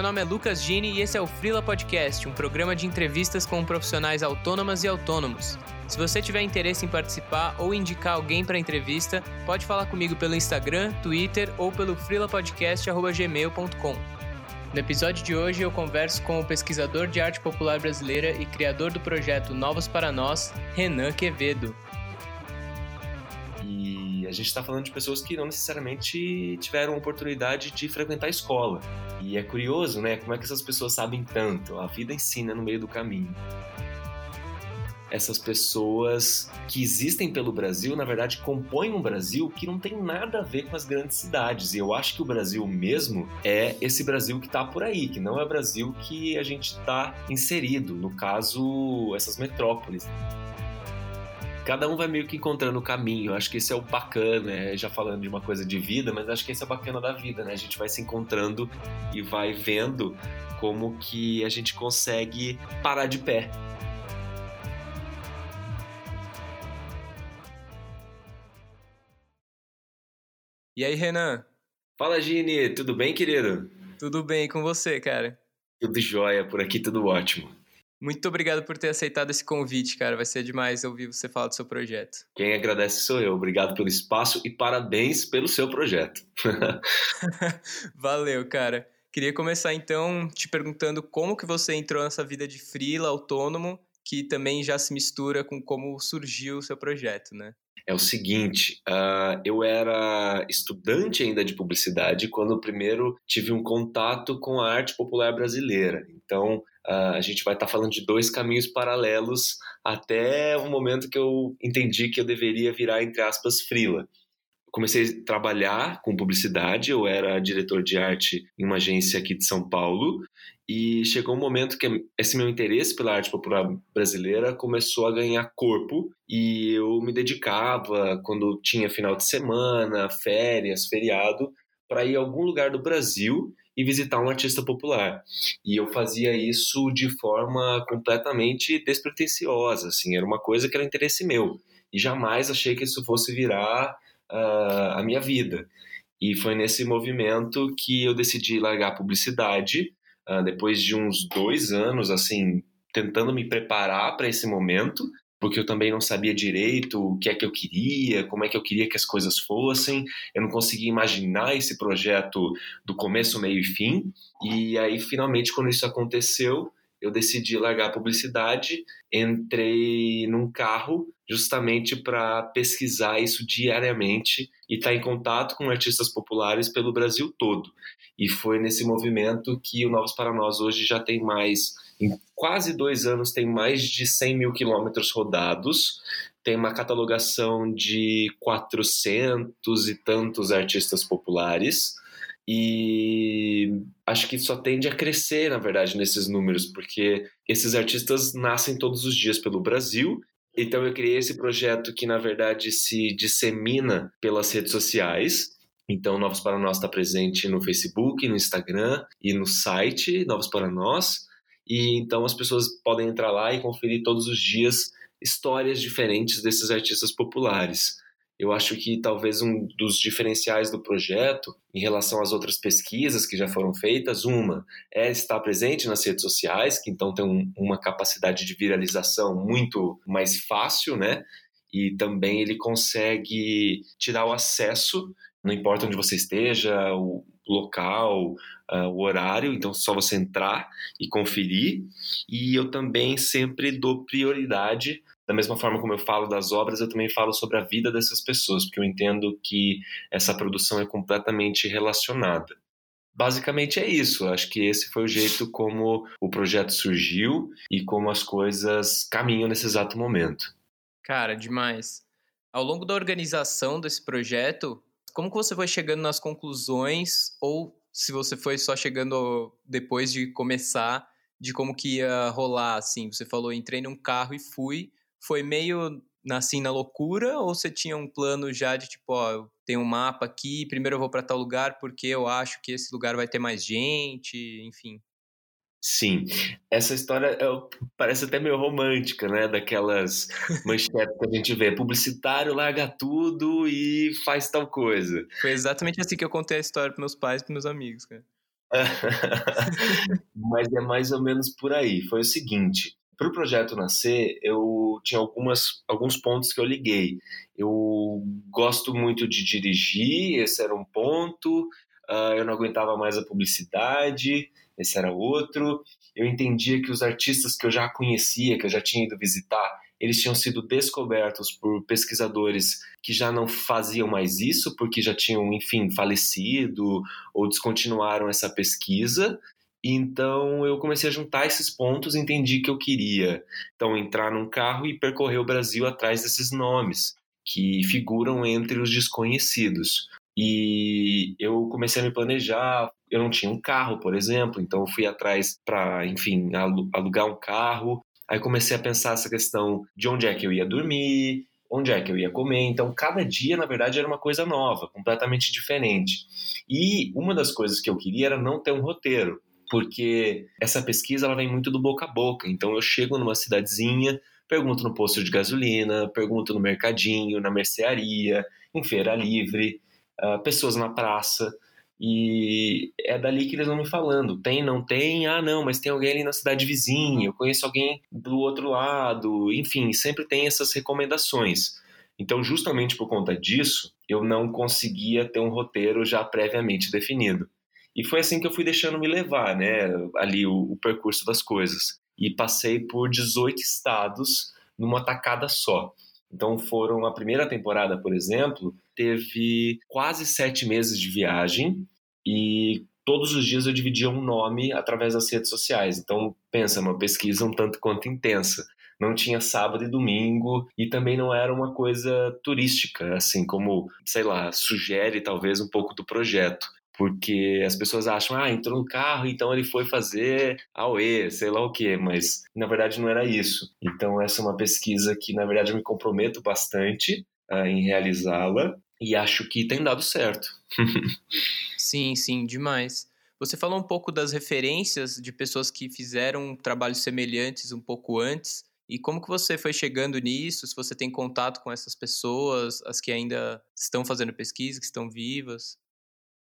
meu nome é Lucas Gini e esse é o Frila Podcast, um programa de entrevistas com profissionais autônomas e autônomos. Se você tiver interesse em participar ou indicar alguém para entrevista, pode falar comigo pelo Instagram, Twitter ou pelo frilapodcast.gmail.com. No episódio de hoje eu converso com o pesquisador de arte popular brasileira e criador do projeto Novos para Nós, Renan Quevedo a gente está falando de pessoas que não necessariamente tiveram oportunidade de frequentar a escola. E é curioso, né? Como é que essas pessoas sabem tanto? A vida ensina no meio do caminho. Essas pessoas que existem pelo Brasil, na verdade, compõem um Brasil que não tem nada a ver com as grandes cidades. E eu acho que o Brasil mesmo é esse Brasil que está por aí, que não é o Brasil que a gente está inserido, no caso, essas metrópoles cada um vai meio que encontrando o caminho. Acho que esse é o bacana, né? já falando de uma coisa de vida, mas acho que esse é o bacana da vida, né? A gente vai se encontrando e vai vendo como que a gente consegue parar de pé. E aí, Renan? Fala, Gini, tudo bem, querido? Tudo bem com você, cara? Tudo jóia, por aqui tudo ótimo. Muito obrigado por ter aceitado esse convite, cara. Vai ser demais ouvir você falar do seu projeto. Quem agradece sou eu. Obrigado pelo espaço e parabéns pelo seu projeto. Valeu, cara. Queria começar então te perguntando como que você entrou nessa vida de freela, autônomo, que também já se mistura com como surgiu o seu projeto, né? É o seguinte, uh, eu era estudante ainda de publicidade quando primeiro tive um contato com a arte popular brasileira. Então, Uh, a gente vai estar tá falando de dois caminhos paralelos até o momento que eu entendi que eu deveria virar, entre aspas, frila. Comecei a trabalhar com publicidade, eu era diretor de arte em uma agência aqui de São Paulo, e chegou um momento que esse meu interesse pela arte popular brasileira começou a ganhar corpo, e eu me dedicava, quando tinha final de semana, férias, feriado, para ir a algum lugar do Brasil e visitar um artista popular. E eu fazia isso de forma completamente despretensiosa, assim, era uma coisa que era interesse meu. E jamais achei que isso fosse virar uh, a minha vida. E foi nesse movimento que eu decidi largar a publicidade, uh, depois de uns dois anos, assim, tentando me preparar para esse momento, porque eu também não sabia direito o que é que eu queria, como é que eu queria que as coisas fossem. Eu não conseguia imaginar esse projeto do começo, meio e fim. E aí, finalmente, quando isso aconteceu, eu decidi largar a publicidade, entrei num carro justamente para pesquisar isso diariamente e estar tá em contato com artistas populares pelo Brasil todo. E foi nesse movimento que o Novos para Nós hoje já tem mais em quase dois anos tem mais de 100 mil quilômetros rodados, tem uma catalogação de 400 e tantos artistas populares. E acho que só tende a crescer, na verdade, nesses números, porque esses artistas nascem todos os dias pelo Brasil. Então eu criei esse projeto que, na verdade, se dissemina pelas redes sociais. Então, Novos para Nós está presente no Facebook, no Instagram e no site Novos para Nós. E então as pessoas podem entrar lá e conferir todos os dias histórias diferentes desses artistas populares. Eu acho que talvez um dos diferenciais do projeto em relação às outras pesquisas que já foram feitas, uma é estar presente nas redes sociais, que então tem um, uma capacidade de viralização muito mais fácil, né? E também ele consegue tirar o acesso, não importa onde você esteja, o local, uh, o horário, então só você entrar e conferir. E eu também sempre dou prioridade, da mesma forma como eu falo das obras, eu também falo sobre a vida dessas pessoas, porque eu entendo que essa produção é completamente relacionada. Basicamente é isso. Acho que esse foi o jeito como o projeto surgiu e como as coisas caminham nesse exato momento. Cara, demais. Ao longo da organização desse projeto, como que você foi chegando nas conclusões ou se você foi só chegando depois de começar de como que ia rolar, assim? Você falou, entrei num carro e fui. Foi meio assim na loucura ou você tinha um plano já de tipo, ó, tem um mapa aqui, primeiro eu vou para tal lugar porque eu acho que esse lugar vai ter mais gente, enfim. Sim, essa história é, parece até meio romântica, né? Daquelas manchetes que a gente vê. Publicitário larga tudo e faz tal coisa. Foi exatamente assim que eu contei a história para meus pais e para meus amigos, cara. Mas é mais ou menos por aí. Foi o seguinte: para o projeto nascer, eu tinha algumas, alguns pontos que eu liguei. Eu gosto muito de dirigir, esse era um ponto. Uh, eu não aguentava mais a publicidade, esse era outro. Eu entendia que os artistas que eu já conhecia, que eu já tinha ido visitar, eles tinham sido descobertos por pesquisadores que já não faziam mais isso, porque já tinham, enfim, falecido ou descontinuaram essa pesquisa. Então eu comecei a juntar esses pontos, entendi que eu queria então entrar num carro e percorrer o Brasil atrás desses nomes que figuram entre os desconhecidos. E eu comecei a me planejar. Eu não tinha um carro, por exemplo, então fui atrás para, enfim, alugar um carro. Aí comecei a pensar essa questão de onde é que eu ia dormir, onde é que eu ia comer. Então, cada dia, na verdade, era uma coisa nova, completamente diferente. E uma das coisas que eu queria era não ter um roteiro porque essa pesquisa ela vem muito do boca a boca. Então eu chego numa cidadezinha, pergunto no posto de gasolina, pergunto no mercadinho, na mercearia, em feira livre, uh, pessoas na praça. E é dali que eles vão me falando. Tem, não tem? Ah, não, mas tem alguém ali na cidade vizinha, eu conheço alguém do outro lado. Enfim, sempre tem essas recomendações. Então, justamente por conta disso, eu não conseguia ter um roteiro já previamente definido. E foi assim que eu fui deixando me levar, né, ali o, o percurso das coisas. E passei por 18 estados numa tacada só. Então foram a primeira temporada, por exemplo, teve quase sete meses de viagem e todos os dias eu dividia um nome através das redes sociais. Então pensa, uma pesquisa um tanto quanto intensa. Não tinha sábado e domingo e também não era uma coisa turística, assim como, sei lá, sugere talvez um pouco do projeto porque as pessoas acham, ah, entrou no carro, então ele foi fazer AOE, sei lá o quê, mas na verdade não era isso. Então essa é uma pesquisa que na verdade eu me comprometo bastante uh, em realizá-la e acho que tem dado certo. sim, sim, demais. Você falou um pouco das referências de pessoas que fizeram trabalhos semelhantes um pouco antes. E como que você foi chegando nisso? Se você tem contato com essas pessoas, as que ainda estão fazendo pesquisa, que estão vivas?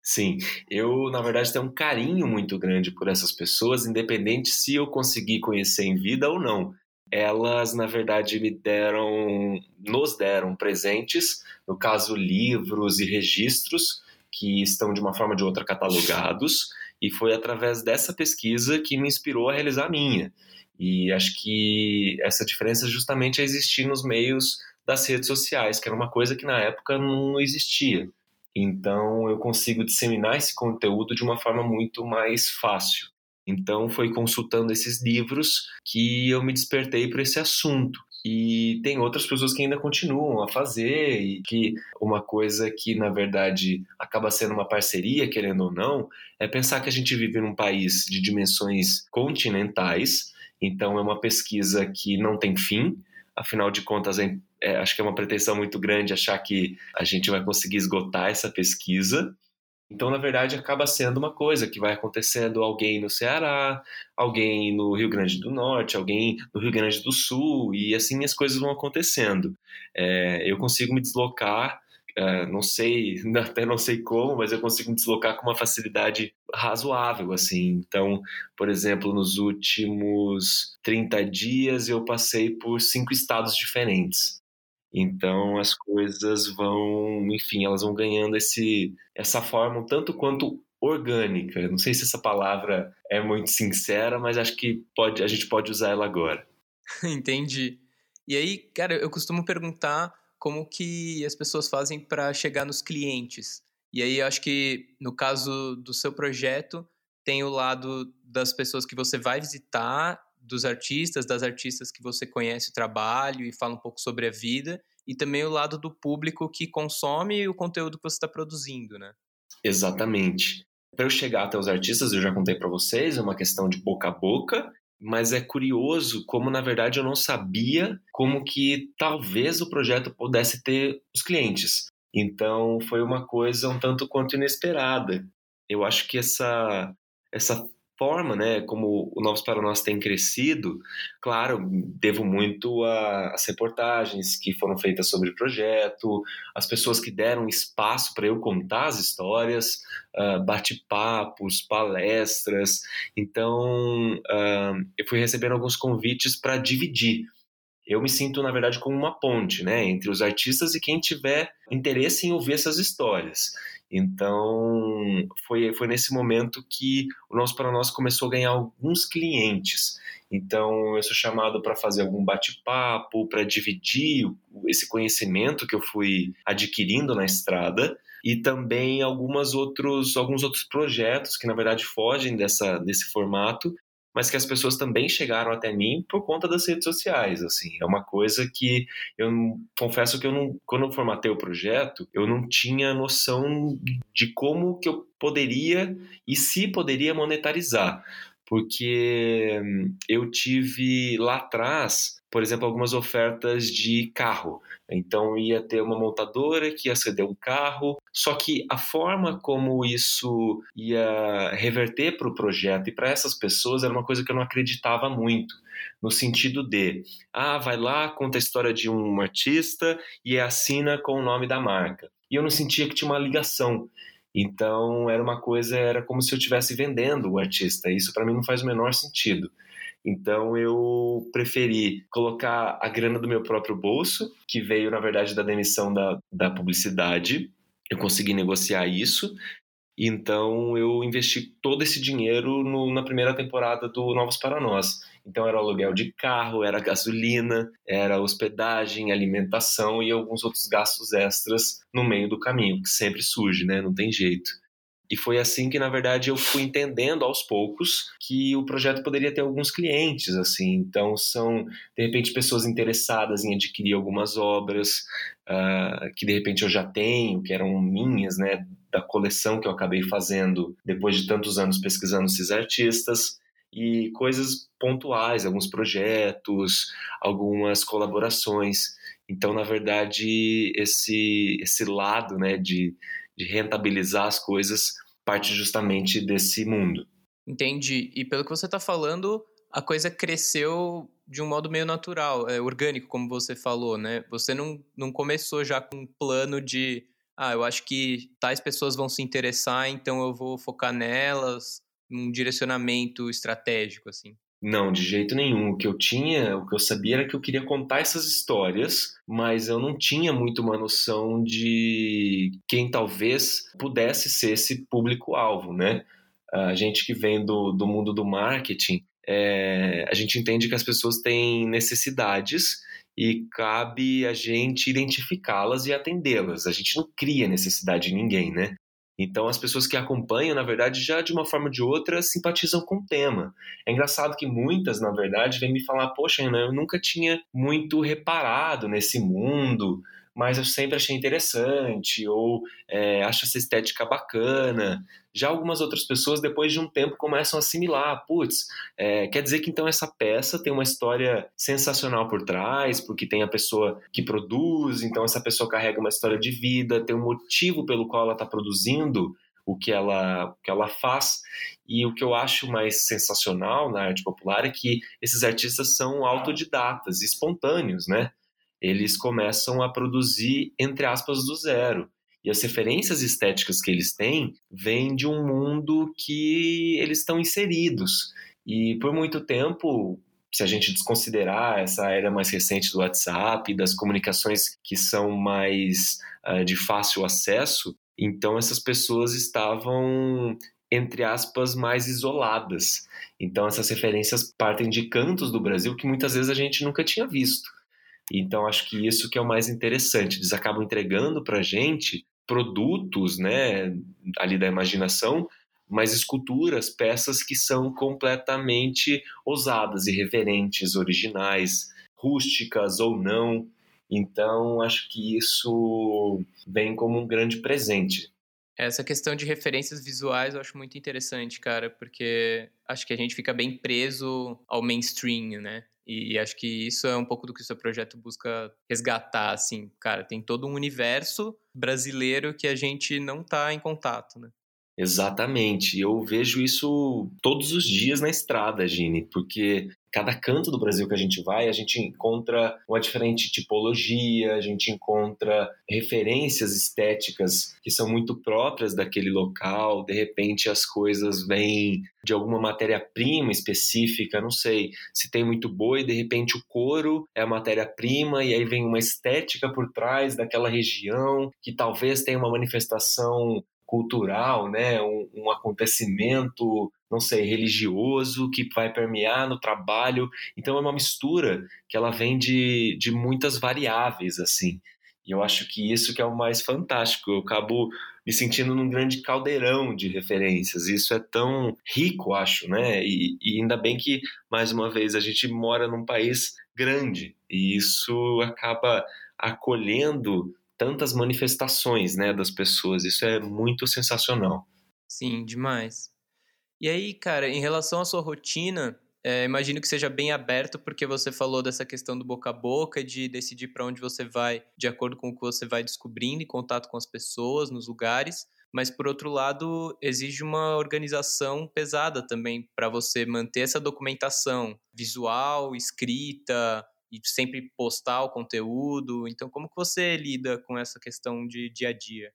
Sim, eu na verdade tenho um carinho muito grande por essas pessoas, independente se eu conseguir conhecer em vida ou não. Elas, na verdade, me deram, nos deram presentes, no caso, livros e registros que estão de uma forma ou de outra catalogados, e foi através dessa pesquisa que me inspirou a realizar a minha. E acho que essa diferença justamente é existir nos meios das redes sociais, que era uma coisa que na época não existia. Então eu consigo disseminar esse conteúdo de uma forma muito mais fácil. Então foi consultando esses livros que eu me despertei para esse assunto. E tem outras pessoas que ainda continuam a fazer e que uma coisa que na verdade acaba sendo uma parceria, querendo ou não, é pensar que a gente vive num país de dimensões continentais. Então é uma pesquisa que não tem fim, afinal de contas é é, acho que é uma pretensão muito grande achar que a gente vai conseguir esgotar essa pesquisa. Então, na verdade, acaba sendo uma coisa que vai acontecendo alguém no Ceará, alguém no Rio Grande do Norte, alguém no Rio Grande do Sul, e assim as coisas vão acontecendo. É, eu consigo me deslocar Uh, não sei, até não sei como, mas eu consigo me deslocar com uma facilidade razoável, assim. Então, por exemplo, nos últimos 30 dias eu passei por cinco estados diferentes. Então as coisas vão, enfim, elas vão ganhando esse, essa forma um tanto quanto orgânica. Não sei se essa palavra é muito sincera, mas acho que pode, a gente pode usar ela agora. Entendi. E aí, cara, eu costumo perguntar como que as pessoas fazem para chegar nos clientes. E aí, acho que no caso do seu projeto, tem o lado das pessoas que você vai visitar dos artistas, das artistas que você conhece o trabalho e fala um pouco sobre a vida, e também o lado do público que consome o conteúdo que você está produzindo, né? Exatamente. Para eu chegar até os artistas, eu já contei para vocês, é uma questão de boca a boca, mas é curioso como na verdade eu não sabia como que talvez o projeto pudesse ter os clientes. Então foi uma coisa um tanto quanto inesperada. Eu acho que essa essa forma, né, como o Novos para Nós tem crescido, claro, devo muito às reportagens que foram feitas sobre o projeto, as pessoas que deram espaço para eu contar as histórias, uh, bate-papos, palestras. Então, uh, eu fui recebendo alguns convites para dividir eu me sinto, na verdade, como uma ponte né, entre os artistas e quem tiver interesse em ouvir essas histórias. Então, foi, foi nesse momento que o Nosso para Nós começou a ganhar alguns clientes. Então, eu sou chamado para fazer algum bate-papo, para dividir esse conhecimento que eu fui adquirindo na estrada e também algumas outros, alguns outros projetos que, na verdade, fogem dessa, desse formato mas que as pessoas também chegaram até mim por conta das redes sociais, assim. É uma coisa que eu confesso que eu não, quando eu formatei o projeto, eu não tinha noção de como que eu poderia e se poderia monetarizar porque eu tive lá atrás, por exemplo, algumas ofertas de carro. Então ia ter uma montadora que ia ceder um carro, só que a forma como isso ia reverter para o projeto e para essas pessoas era uma coisa que eu não acreditava muito. No sentido de, ah, vai lá, conta a história de um artista e assina com o nome da marca. E eu não sentia que tinha uma ligação. Então era uma coisa, era como se eu estivesse vendendo o artista. Isso para mim não faz o menor sentido. Então eu preferi colocar a grana do meu próprio bolso, que veio na verdade da demissão da, da publicidade. Eu consegui negociar isso então eu investi todo esse dinheiro no, na primeira temporada do Novos para Nós. Então era aluguel de carro, era gasolina, era hospedagem, alimentação e alguns outros gastos extras no meio do caminho, que sempre surge, né? Não tem jeito. E foi assim que, na verdade, eu fui entendendo aos poucos que o projeto poderia ter alguns clientes, assim. Então, são, de repente, pessoas interessadas em adquirir algumas obras uh, que, de repente, eu já tenho, que eram minhas, né? Da coleção que eu acabei fazendo depois de tantos anos pesquisando esses artistas e coisas pontuais, alguns projetos, algumas colaborações. Então, na verdade, esse, esse lado né, de, de rentabilizar as coisas parte justamente desse mundo. Entendi. E pelo que você está falando, a coisa cresceu de um modo meio natural, é orgânico, como você falou, né? Você não, não começou já com um plano de, ah, eu acho que tais pessoas vão se interessar, então eu vou focar nelas, um direcionamento estratégico, assim. Não, de jeito nenhum. O que eu tinha, o que eu sabia era que eu queria contar essas histórias, mas eu não tinha muito uma noção de quem talvez pudesse ser esse público-alvo, né? A gente que vem do, do mundo do marketing, é, a gente entende que as pessoas têm necessidades e cabe a gente identificá-las e atendê-las. A gente não cria necessidade em ninguém, né? Então, as pessoas que acompanham, na verdade, já de uma forma ou de outra simpatizam com o tema. É engraçado que muitas, na verdade, vêm me falar: Poxa, eu nunca tinha muito reparado nesse mundo, mas eu sempre achei interessante, ou é, acho essa estética bacana. Já algumas outras pessoas, depois de um tempo, começam a assimilar: putz, é, quer dizer que então essa peça tem uma história sensacional por trás, porque tem a pessoa que produz, então essa pessoa carrega uma história de vida, tem um motivo pelo qual ela está produzindo o que ela, o que ela faz. E o que eu acho mais sensacional na arte popular é que esses artistas são autodidatas, espontâneos, né? Eles começam a produzir, entre aspas, do zero. E as referências estéticas que eles têm vêm de um mundo que eles estão inseridos. E por muito tempo, se a gente desconsiderar essa era mais recente do WhatsApp, das comunicações que são mais uh, de fácil acesso, então essas pessoas estavam, entre aspas, mais isoladas. Então essas referências partem de cantos do Brasil que muitas vezes a gente nunca tinha visto. Então, acho que isso que é o mais interessante. Eles acabam entregando para a gente produtos, né, ali da imaginação, mas esculturas, peças que são completamente ousadas, irreverentes, originais, rústicas ou não. Então, acho que isso vem como um grande presente. Essa questão de referências visuais eu acho muito interessante, cara, porque acho que a gente fica bem preso ao mainstream, né? E acho que isso é um pouco do que o seu projeto busca resgatar, assim, cara, tem todo um universo brasileiro que a gente não está em contato, né? Exatamente. Eu vejo isso todos os dias na estrada, Gini, porque cada canto do Brasil que a gente vai, a gente encontra uma diferente tipologia, a gente encontra referências estéticas que são muito próprias daquele local. De repente, as coisas vêm de alguma matéria-prima específica, não sei. Se tem muito boi, de repente o couro é a matéria-prima e aí vem uma estética por trás daquela região que talvez tenha uma manifestação cultural, né, um, um, acontecimento, não sei, religioso que vai permear no trabalho. Então é uma mistura que ela vem de, de muitas variáveis, assim. E eu acho que isso que é o mais fantástico. Eu acabo me sentindo num grande caldeirão de referências. Isso é tão rico, acho, né? E, e ainda bem que, mais uma vez, a gente mora num país grande e isso acaba acolhendo tantas manifestações, né, das pessoas. Isso é muito sensacional. Sim, demais. E aí, cara, em relação à sua rotina, é, imagino que seja bem aberto, porque você falou dessa questão do boca a boca, de decidir para onde você vai de acordo com o que você vai descobrindo em contato com as pessoas, nos lugares. Mas, por outro lado, exige uma organização pesada também para você manter essa documentação visual, escrita, e sempre postar o conteúdo. Então, como que você lida com essa questão de dia a dia?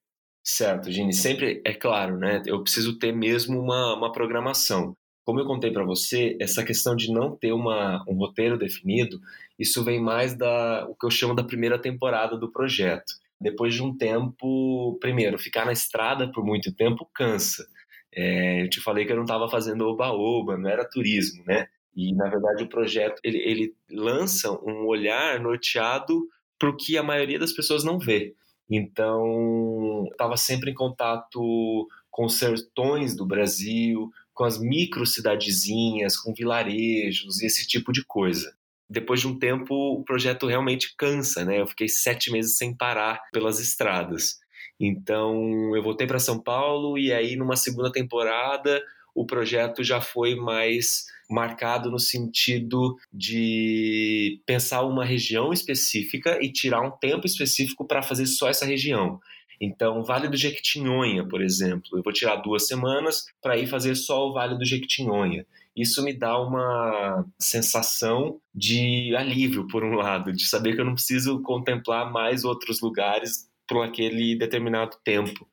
Certo, Gini. Sempre, é claro, né? Eu preciso ter mesmo uma, uma programação. Como eu contei para você, essa questão de não ter uma, um roteiro definido, isso vem mais da o que eu chamo da primeira temporada do projeto. Depois de um tempo, primeiro, ficar na estrada por muito tempo cansa. É, eu te falei que eu não estava fazendo oba-oba, não era turismo, né? E, na verdade, o projeto ele, ele lança um olhar norteado para o que a maioria das pessoas não vê. Então, estava sempre em contato com os sertões do Brasil, com as micro cidadezinhas, com vilarejos e esse tipo de coisa. Depois de um tempo, o projeto realmente cansa, né? Eu fiquei sete meses sem parar pelas estradas. Então, eu voltei para São Paulo e aí, numa segunda temporada, o projeto já foi mais marcado no sentido de pensar uma região específica e tirar um tempo específico para fazer só essa região. Então, Vale do Jequitinhonha, por exemplo, eu vou tirar duas semanas para ir fazer só o Vale do Jequitinhonha. Isso me dá uma sensação de alívio, por um lado, de saber que eu não preciso contemplar mais outros lugares por aquele determinado tempo.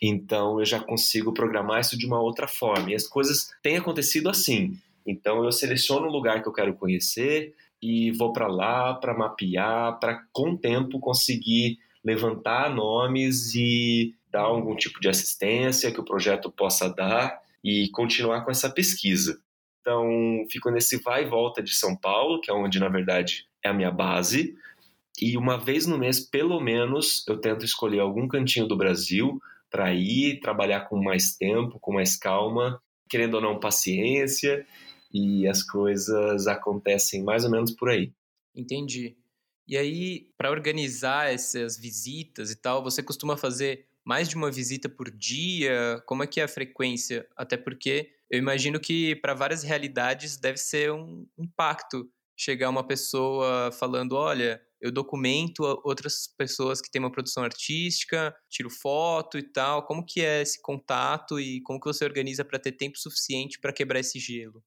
Então, eu já consigo programar isso de uma outra forma. E as coisas têm acontecido assim. Então eu seleciono o lugar que eu quero conhecer e vou para lá para mapear, para com o tempo conseguir levantar nomes e dar algum tipo de assistência que o projeto possa dar e continuar com essa pesquisa. Então, fico nesse vai e volta de São Paulo, que é onde na verdade é a minha base, e uma vez no mês, pelo menos, eu tento escolher algum cantinho do Brasil para ir trabalhar com mais tempo, com mais calma, querendo ou não paciência e as coisas acontecem mais ou menos por aí. Entendi. E aí, para organizar essas visitas e tal, você costuma fazer mais de uma visita por dia? Como é que é a frequência? Até porque eu imagino que para várias realidades deve ser um impacto chegar uma pessoa falando, olha, eu documento outras pessoas que têm uma produção artística, tiro foto e tal. Como que é esse contato e como que você organiza para ter tempo suficiente para quebrar esse gelo?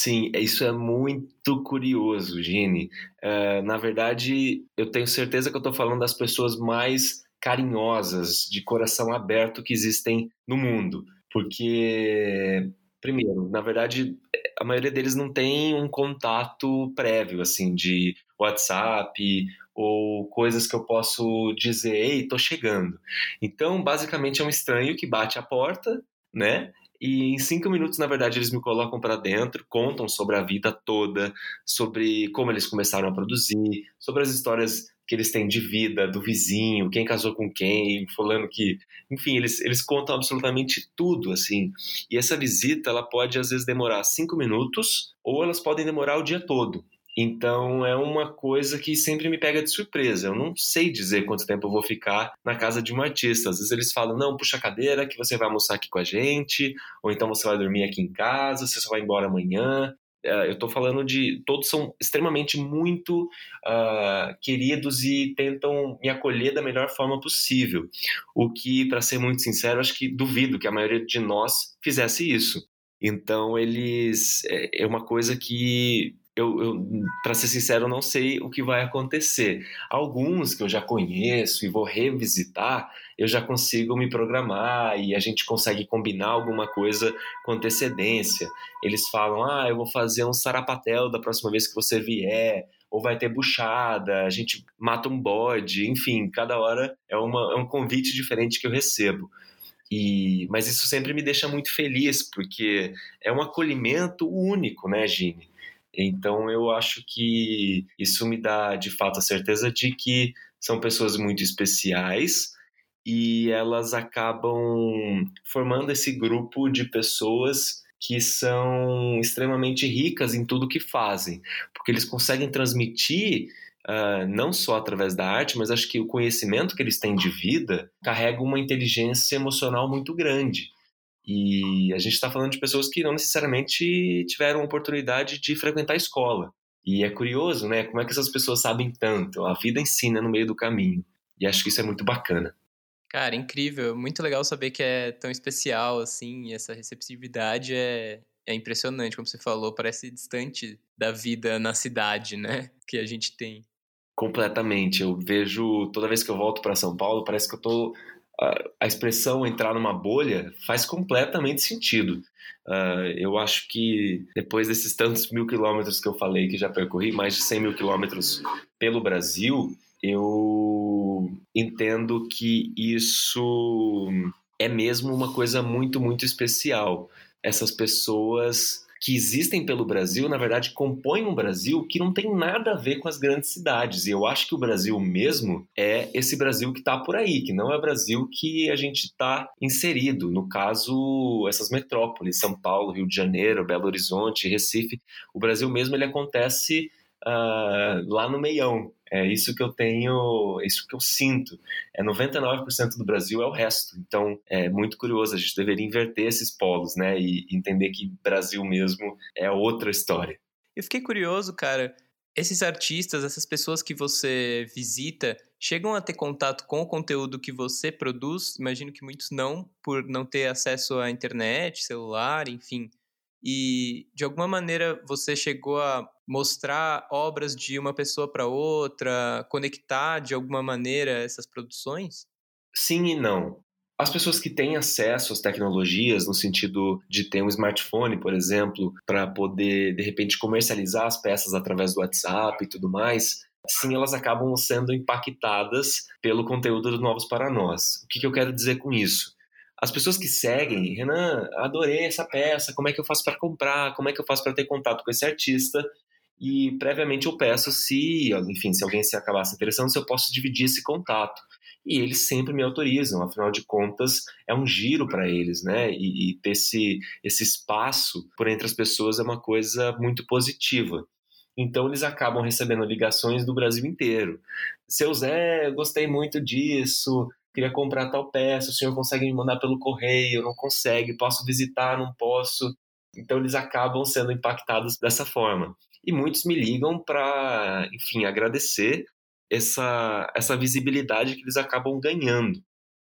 Sim, isso é muito curioso, Gini. Uh, na verdade, eu tenho certeza que eu estou falando das pessoas mais carinhosas, de coração aberto que existem no mundo. Porque, primeiro, na verdade, a maioria deles não tem um contato prévio, assim, de WhatsApp ou coisas que eu posso dizer, ei, tô chegando. Então, basicamente, é um estranho que bate a porta, né? E em cinco minutos, na verdade, eles me colocam para dentro, contam sobre a vida toda, sobre como eles começaram a produzir, sobre as histórias que eles têm de vida, do vizinho, quem casou com quem, fulano que... Enfim, eles, eles contam absolutamente tudo, assim. E essa visita, ela pode, às vezes, demorar cinco minutos, ou elas podem demorar o dia todo. Então é uma coisa que sempre me pega de surpresa. Eu não sei dizer quanto tempo eu vou ficar na casa de um artista. Às vezes eles falam: não, puxa a cadeira que você vai almoçar aqui com a gente, ou então você vai dormir aqui em casa, você só vai embora amanhã. é, eu estou falando de todos são extremamente muito uh, queridos e tentam me acolher da melhor forma possível. O que, para ser muito sincero, acho que duvido que a maioria de nós fizesse isso. Então eles é, é uma coisa que eu, eu para ser sincero, não sei o que vai acontecer. Alguns que eu já conheço e vou revisitar, eu já consigo me programar e a gente consegue combinar alguma coisa com antecedência. Eles falam: ah, eu vou fazer um sarapatel da próxima vez que você vier, ou vai ter buchada, a gente mata um bode, enfim, cada hora é, uma, é um convite diferente que eu recebo. E, mas isso sempre me deixa muito feliz, porque é um acolhimento único, né, Gine? Então eu acho que isso me dá de fato a certeza de que são pessoas muito especiais e elas acabam formando esse grupo de pessoas que são extremamente ricas em tudo que fazem, porque eles conseguem transmitir uh, não só através da arte, mas acho que o conhecimento que eles têm de vida carrega uma inteligência emocional muito grande. E a gente está falando de pessoas que não necessariamente tiveram oportunidade de frequentar a escola. E é curioso, né? Como é que essas pessoas sabem tanto? A vida ensina no meio do caminho. E acho que isso é muito bacana. Cara, incrível. Muito legal saber que é tão especial, assim. essa receptividade é, é impressionante, como você falou. Parece distante da vida na cidade, né? Que a gente tem. Completamente. Eu vejo, toda vez que eu volto para São Paulo, parece que eu tô a, expressão entrar numa bolha faz completamente sentido. Uh, eu acho que depois desses tantos mil quilômetros que eu falei que já percorri, mais de 100 mil quilômetros pelo Brasil, eu entendo que isso é mesmo uma coisa muito, muito especial. Essas pessoas que existem pelo Brasil, na verdade, compõem um Brasil que não tem nada a ver com as grandes cidades. E eu acho que o Brasil mesmo é esse Brasil que está por aí, que não é o Brasil que a gente está inserido. No caso, essas metrópoles, São Paulo, Rio de Janeiro, Belo Horizonte, Recife. O Brasil mesmo ele acontece uh, lá no meião. É isso que eu tenho, é isso que eu sinto. É 99% do Brasil é o resto. Então é muito curioso, a gente deveria inverter esses polos, né? E entender que Brasil mesmo é outra história. Eu fiquei curioso, cara. Esses artistas, essas pessoas que você visita, chegam a ter contato com o conteúdo que você produz? Imagino que muitos não, por não ter acesso à internet, celular, enfim. E de alguma maneira você chegou a mostrar obras de uma pessoa para outra, conectar de alguma maneira essas produções? Sim e não. As pessoas que têm acesso às tecnologias, no sentido de ter um smartphone, por exemplo, para poder, de repente, comercializar as peças através do WhatsApp e tudo mais, sim, elas acabam sendo impactadas pelo conteúdo do Novos para Nós. O que, que eu quero dizer com isso? As pessoas que seguem, Renan, adorei essa peça, como é que eu faço para comprar, como é que eu faço para ter contato com esse artista? E previamente eu peço se, enfim, se alguém se acabar se interessando, se eu posso dividir esse contato. E eles sempre me autorizam, afinal de contas, é um giro para eles, né? E, e, ter esse, esse espaço por entre as pessoas é uma coisa muito positiva. Então eles acabam recebendo ligações do Brasil inteiro. Seu Zé, gostei muito disso, queria comprar tal peça, o senhor consegue me mandar pelo correio? Não consegue, posso visitar? Não posso. Então eles acabam sendo impactados dessa forma e muitos me ligam para, enfim, agradecer essa, essa visibilidade que eles acabam ganhando.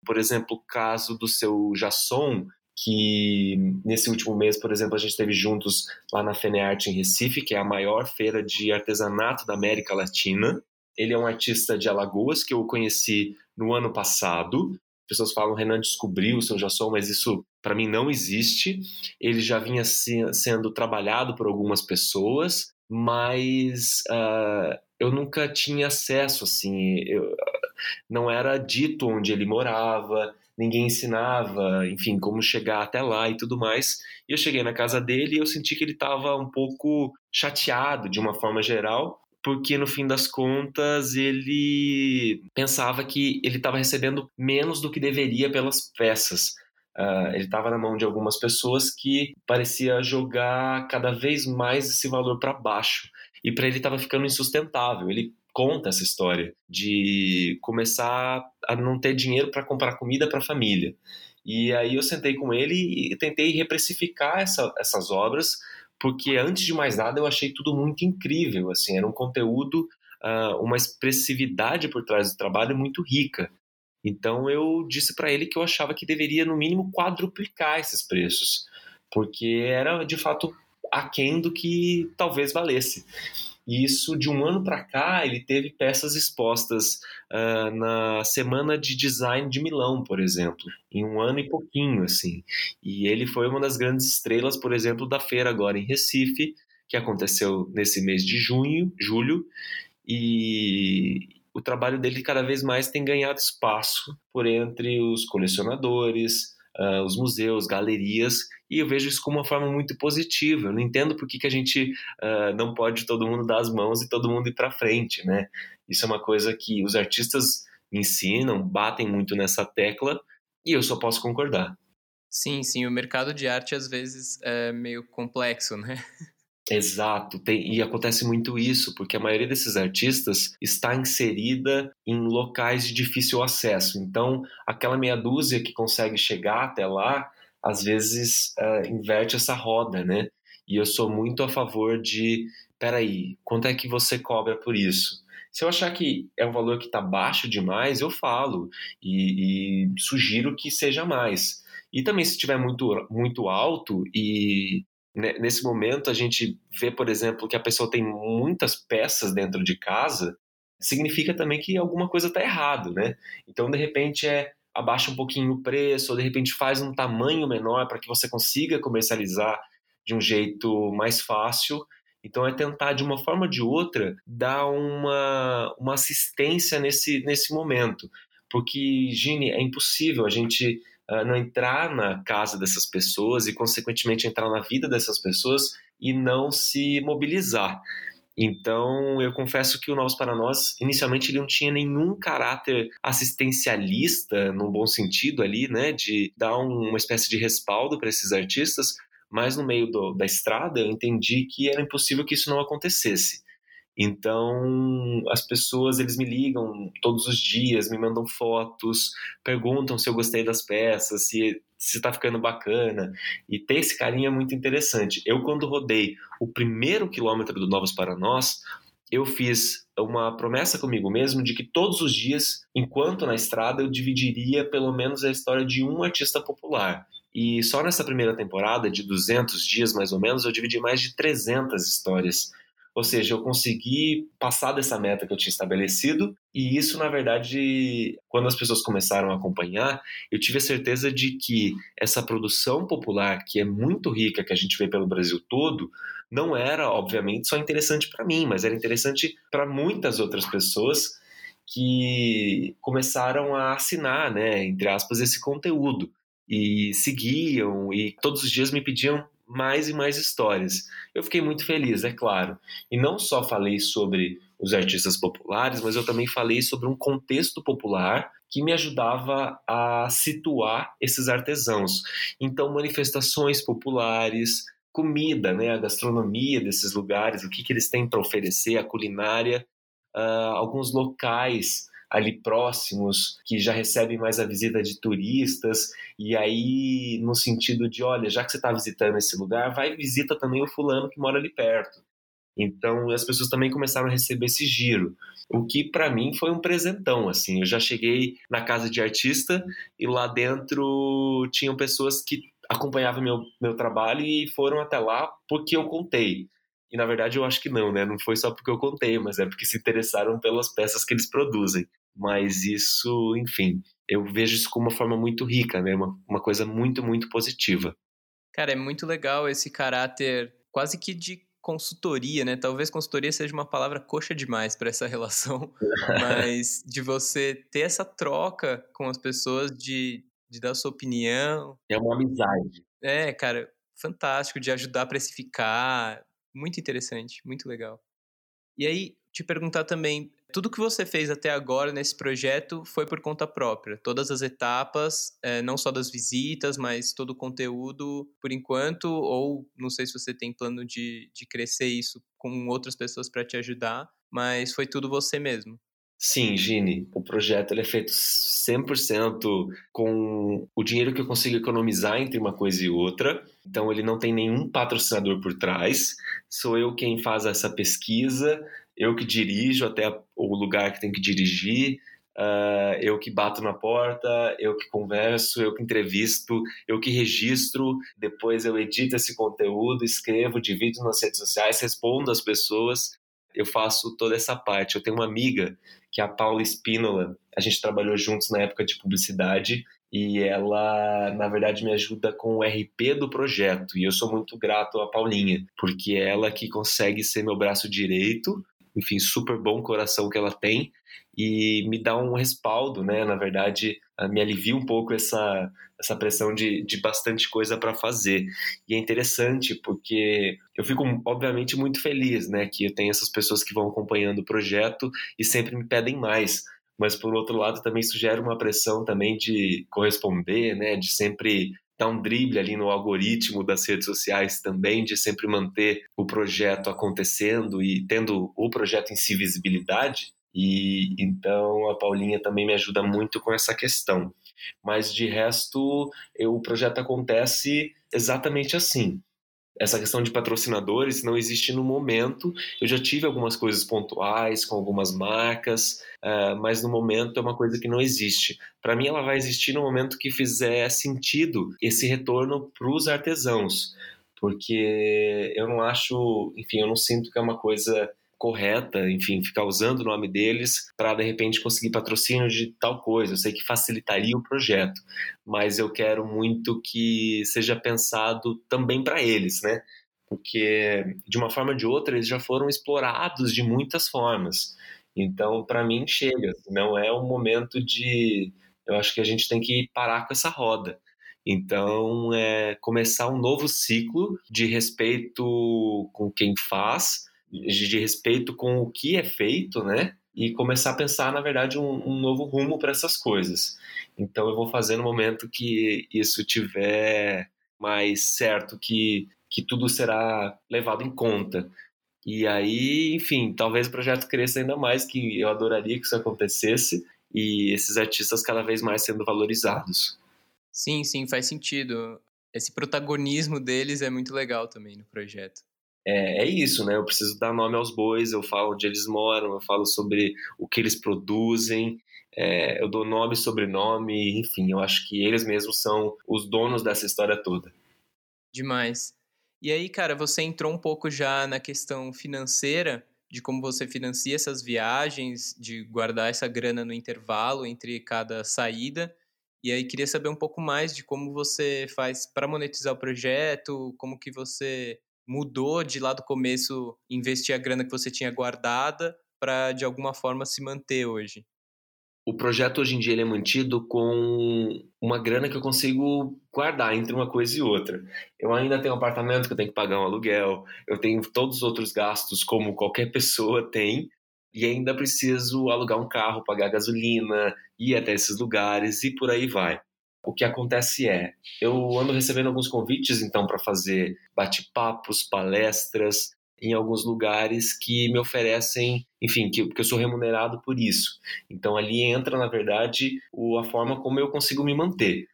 Por exemplo, o caso do seu Jasson, que nesse último mês, por exemplo, a gente esteve juntos lá na FENEARTE em Recife, que é a maior feira de artesanato da América Latina. Ele é um artista de Alagoas que eu conheci no ano passado. As pessoas falam, Renan descobriu o seu Jasson, mas isso para mim não existe. Ele já vinha se, sendo trabalhado por algumas pessoas mas uh, eu nunca tinha acesso, assim, eu, não era dito onde ele morava, ninguém ensinava, enfim, como chegar até lá e tudo mais. E eu cheguei na casa dele e eu senti que ele estava um pouco chateado, de uma forma geral, porque no fim das contas ele pensava que ele estava recebendo menos do que deveria pelas peças. Uh, ele estava na mão de algumas pessoas que parecia jogar cada vez mais esse valor para baixo. E para ele estava ficando insustentável. Ele conta essa história de começar a não ter dinheiro para comprar comida para a família. E aí eu sentei com ele e tentei reprecificar essa, essas obras porque antes de mais nada eu achei tudo muito incrível, assim, era um conteúdo, uh, uma expressividade por trás do trabalho muito rica. Então eu disse para ele que eu achava que deveria no mínimo quadruplicar esses preços, porque era de fato aquém do que talvez valesse. E isso, de um ano para cá, ele teve peças expostas uh, na Semana de Design de Milão, por exemplo, em um ano e pouquinho, assim. E ele foi uma das grandes estrelas, por exemplo, da feira agora em Recife, que aconteceu nesse mês de junho, julho, e o trabalho dele cada vez mais tem ganhado espaço por entre os colecionadores, uh, os museus, galerias, e eu vejo isso como uma forma muito positiva. Eu não entendo por que, que a gente uh, não pode todo mundo dar as mãos e todo mundo ir para frente, né? Isso é uma coisa que os artistas ensinam, batem muito nessa tecla, e eu só posso concordar. Sim, sim, o mercado de arte às vezes é meio complexo, né? Exato, tem, e acontece muito isso, porque a maioria desses artistas está inserida em locais de difícil acesso. Então, aquela meia dúzia que consegue chegar até lá, às vezes uh, inverte essa roda, né? E eu sou muito a favor de, peraí, quanto é que você cobra por isso? Se eu achar que é um valor que está baixo demais, eu falo e, e, sugiro que seja mais. E também se estiver muito, muito alto e nesse momento a gente vê, por exemplo, que a pessoa tem muitas peças dentro de casa, significa também que alguma coisa está errado, né? Então, de repente, é abaixa um pouquinho o preço, ou de repente faz um tamanho menor para que você consiga comercializar de um jeito mais fácil. Então, é tentar, de uma forma ou de outra, dar uma, uma assistência nesse, nesse momento. Porque, Gini, é impossível a gente não entrar na casa dessas pessoas e, consequentemente, entrar na vida dessas pessoas e não se mobilizar. Então, eu confesso que o Novos para Nós, inicialmente, ele não tinha nenhum caráter assistencialista, no bom sentido ali, né, de dar um, uma espécie de respaldo para esses artistas, mas no meio do, da estrada eu entendi que era impossível que isso não acontecesse. Então, as pessoas, eles me ligam todos os dias, me mandam fotos, perguntam se eu gostei das peças, se se está ficando bacana. E ter esse carinho é muito interessante. Eu, quando rodei o primeiro quilômetro do Novos para Nós, eu fiz uma promessa comigo mesmo de que todos os dias, enquanto na estrada, eu dividiria pelo menos a história de um artista popular. E só nessa primeira temporada, de 200 dias mais ou menos, eu dividi mais de 300 histórias ou seja, eu consegui passar dessa meta que eu tinha estabelecido, e isso, na verdade, quando as pessoas começaram a acompanhar, eu tive a certeza de que essa produção popular, que é muito rica, que a gente vê pelo Brasil todo, não era, obviamente, só interessante para mim, mas era interessante para muitas outras pessoas que começaram a assinar, né, entre aspas, esse conteúdo. E seguiam e todos os dias me pediam mais e mais histórias. Eu fiquei muito feliz, é claro. E não só falei sobre os artistas populares, mas eu também falei sobre um contexto popular que me ajudava a situar esses artesãos. Então, manifestações populares, comida, né, a gastronomia desses lugares, o que, que eles têm para oferecer, a culinária, uh, alguns locais ali próximos, que já recebem mais a visita de turistas, e aí no sentido de, olha, já que você está visitando esse lugar, vai visita também o fulano que mora ali perto. Então as pessoas também começaram a receber esse giro, o que para mim foi um presentão, assim. Eu já cheguei na casa de artista e lá dentro tinham pessoas que acompanhavam meu, meu trabalho e foram até lá porque eu contei. E na verdade eu acho que não, né? Não foi só porque eu contei, mas é porque se interessaram pelas peças que eles produzem. Mas isso, enfim, eu vejo isso como uma forma muito rica, né? Uma, uma coisa muito, muito positiva. Cara, é muito legal esse caráter quase que de consultoria, né? Talvez consultoria seja uma palavra coxa demais para essa relação, mas de você ter essa troca com as pessoas, de, de dar sua opinião. É uma amizade. É, cara, fantástico, de ajudar a precificar, muito interessante, muito legal. E aí, te perguntar também, tudo que você fez até agora nesse projeto foi por conta própria? Todas as etapas, é, não só das visitas, mas todo o conteúdo por enquanto? Ou não sei se você tem plano de, de crescer isso com outras pessoas para te ajudar, mas foi tudo você mesmo? Sim, Gini, o projeto ele é feito 100% com o dinheiro que eu consigo economizar entre uma coisa e outra. Então, ele não tem nenhum patrocinador por trás. Sou eu quem faz essa pesquisa, eu que dirijo até o lugar que tem que dirigir, uh, eu que bato na porta, eu que converso, eu que entrevisto, eu que registro, depois eu edito esse conteúdo, escrevo, divido nas redes sociais, respondo às pessoas. Eu faço toda essa parte. Eu tenho uma amiga que é a Paula Espínola. A gente trabalhou juntos na época de publicidade e ela, na verdade, me ajuda com o RP do projeto. E eu sou muito grato à Paulinha, porque é ela que consegue ser meu braço direito, enfim, super bom coração que ela tem e me dá um respaldo, né? Na verdade, me alivia um pouco essa, essa pressão de, de bastante coisa para fazer. E é interessante porque eu fico, obviamente, muito feliz, né? Que eu tenho essas pessoas que vão acompanhando o projeto e sempre me pedem mais. Mas, por outro lado, também isso gera uma pressão também de corresponder, né? De sempre dar um drible ali no algoritmo das redes sociais também, de sempre manter o projeto acontecendo e tendo o projeto em si visibilidade. E então a Paulinha também me ajuda muito com essa questão. Mas de resto, eu, o projeto acontece exatamente assim. Essa questão de patrocinadores não existe no momento. Eu já tive algumas coisas pontuais com algumas marcas, uh, mas no momento é uma coisa que não existe. Para mim, ela vai existir no momento que fizer sentido esse retorno para os artesãos, porque eu não acho, enfim, eu não sinto que é uma coisa correta, enfim, ficar usando o nome deles para de repente conseguir patrocínio de tal coisa. Eu sei que facilitaria o projeto, mas eu quero muito que seja pensado também para eles, né? Porque de uma forma ou de outra eles já foram explorados de muitas formas. Então, para mim chega, não é um momento de eu acho que a gente tem que parar com essa roda. Então, é começar um novo ciclo de respeito com quem faz, de respeito com o que é feito, né? E começar a pensar, na verdade, um, um novo rumo para essas coisas. Então, eu vou fazer no momento que isso tiver mais certo, que, que tudo será levado em conta. E aí, enfim, talvez o projeto cresça ainda mais, que eu adoraria que isso acontecesse e esses artistas cada vez mais sendo valorizados. Sim, sim, faz sentido. Esse protagonismo deles é muito legal também no projeto é, é, isso, né? Eu preciso dar nome aos bois, eu falo onde eles moram, eu falo sobre o que eles produzem, é, eu dou nome e sobrenome, enfim, eu acho que eles mesmos são os donos dessa história toda. Demais. E aí, cara, você entrou um pouco já na questão financeira, de como você financia essas viagens, de guardar essa grana no intervalo entre cada saída. E aí queria saber um pouco mais de como você faz para monetizar o projeto, como que você mudou de lá do começo investir a grana que você tinha guardada para de alguma forma se manter hoje? O projeto hoje em dia é mantido com uma grana que eu consigo guardar entre uma coisa e outra. Eu ainda tenho um apartamento que eu tenho que pagar um aluguel, eu tenho todos os outros gastos como qualquer pessoa tem, e ainda preciso alugar um carro, pagar gasolina, ir até esses lugares e por aí vai o que acontece é, eu ando recebendo alguns convites então para fazer bate-papos, palestras em alguns lugares que me oferecem, enfim, que, que eu sou remunerado por isso. Então ali entra, na verdade, o, a forma como eu consigo me manter.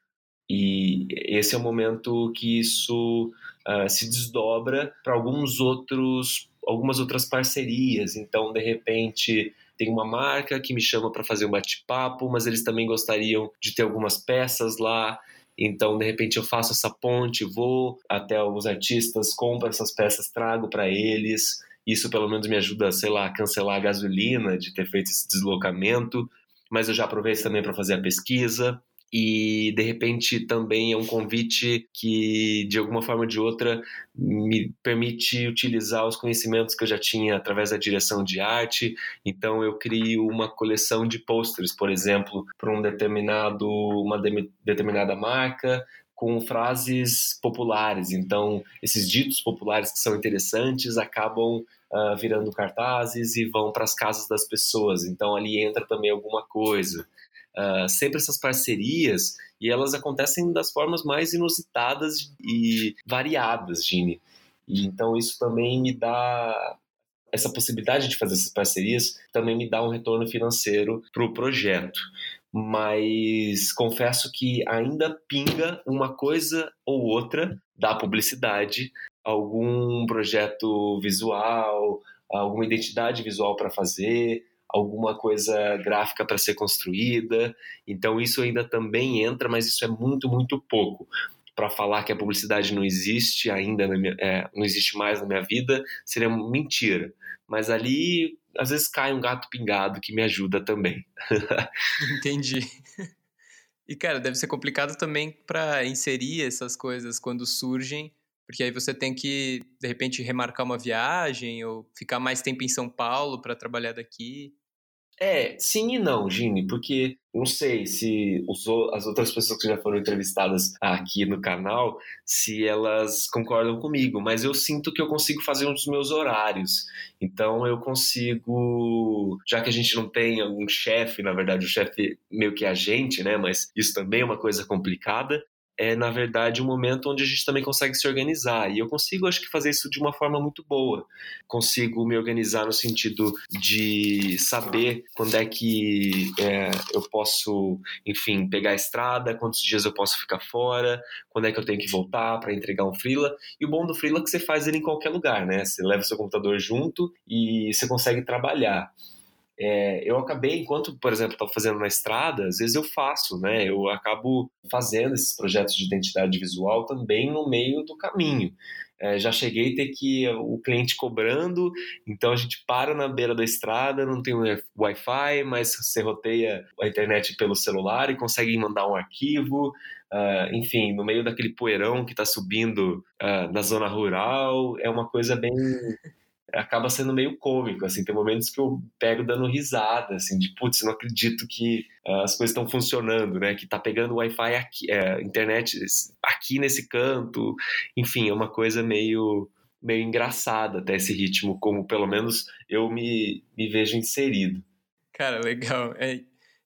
E esse é o momento que isso uh, se desdobra para alguns outros, algumas outras parcerias. Então, de repente, tem uma marca que me chama para fazer um bate-papo, mas eles também gostariam de ter algumas peças lá. Então, de repente, eu faço essa ponte, vou até os artistas, compro essas peças, trago para eles. Isso pelo menos me ajuda, sei lá, a cancelar a gasolina de ter feito esse deslocamento. Mas eu já aproveito também para fazer a pesquisa e de repente também é um convite que de alguma forma ou de outra me permite utilizar os conhecimentos que eu já tinha através da direção de arte. Então eu crio uma coleção de posters, por exemplo, para um determinado uma de, determinada marca com frases populares. Então esses ditos populares que são interessantes acabam uh, virando cartazes e vão para as casas das pessoas. Então ali entra também alguma coisa uh, sempre essas parcerias e elas acontecem das formas mais inusitadas e variadas, Gini. E, então isso também me dá essa possibilidade de fazer essas parcerias também me dá um retorno financeiro para o projeto. Mas confesso que ainda pinga uma coisa ou outra da publicidade, algum projeto visual, alguma identidade visual para fazer, alguma coisa gráfica para ser construída. Então isso ainda também entra, mas isso é muito, muito pouco. Para falar que a publicidade não existe ainda, minha, é, não existe mais na minha vida, seria mentira. Mas ali, às vezes cai um gato pingado que me ajuda também. Entendi. E cara, deve ser complicado também para inserir essas coisas quando surgem porque aí você tem que, de repente, remarcar uma viagem ou ficar mais tempo em São Paulo para trabalhar daqui. É, sim e não, Gini, porque não sei se os, as outras pessoas que já foram entrevistadas aqui no canal, se elas concordam comigo, mas eu sinto que eu consigo fazer um dos meus horários. Então eu consigo, já que a gente não tem um chefe, na verdade o chefe meio que a gente, né, mas isso também é uma coisa complicada, é, na verdade, um momento onde a gente também consegue se organizar. E eu consigo, acho que, fazer isso de uma forma muito boa. Consigo me organizar no sentido de saber quando é que é, eu posso, enfim, pegar a estrada, quantos dias eu posso ficar fora, quando é que eu tenho que voltar para entregar um freela. E o bom do freela é que você faz ele em qualquer lugar, né? Você leva o seu computador junto e você consegue trabalhar. É, eu acabei, enquanto, por exemplo, estou fazendo na estrada, às vezes eu faço, né? Eu acabo fazendo esses projetos de identidade visual também no meio do caminho. É, já cheguei a ter que o cliente cobrando, então a gente para na beira da estrada, não tem Wi-Fi, mas você roteia a internet pelo celular e consegue mandar um arquivo. Uh, enfim, no meio daquele poeirão que está subindo uh, na zona rural, é uma coisa bem acaba sendo meio cômico, assim, tem momentos que eu pego dando risada, assim, de putz, não acredito que uh, as coisas estão funcionando, né, que tá pegando Wi-Fi aqui, é, internet aqui nesse canto, enfim, é uma coisa meio meio engraçada até esse ritmo, como pelo menos eu me, me vejo inserido. Cara, legal. É,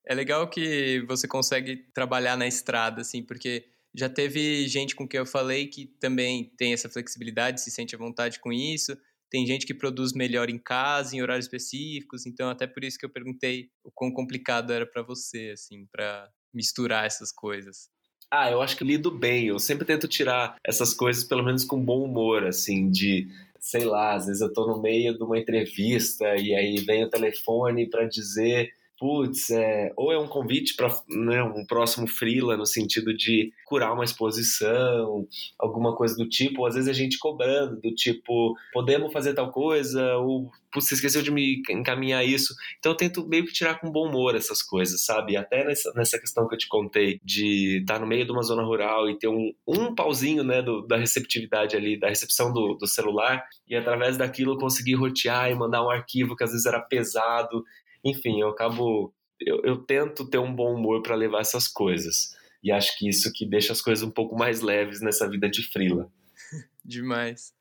é legal que você consegue trabalhar na estrada, assim, porque já teve gente com quem eu falei que também tem essa flexibilidade, se sente à vontade com isso, tem gente que produz melhor em casa, em horários específicos, então até por isso que eu perguntei o quão complicado era para você, assim, para misturar essas coisas. Ah, eu acho que lido bem. Eu sempre tento tirar essas coisas, pelo menos com bom humor, assim, de sei lá, às vezes eu tô no meio de uma entrevista e aí vem o telefone para dizer putz, é, ou é um convite para né, um próximo freela no sentido de curar uma exposição, alguma coisa do tipo, ou às vezes a gente cobrando, do tipo, podemos fazer tal coisa, ou você esqueceu de me encaminhar isso. Então eu tento meio que tirar com bom humor essas coisas, sabe? Até nessa, nessa questão que eu te contei, de estar tá no meio de uma zona rural e ter um, um pauzinho, né, do, da receptividade ali, da recepção do, do celular, e através daquilo conseguir rotear e mandar um arquivo que às vezes era pesado enfim, eu acabo. Eu, eu tento ter um bom humor para levar essas coisas. E acho que isso que deixa as coisas um pouco mais leves nessa vida de frila. Demais.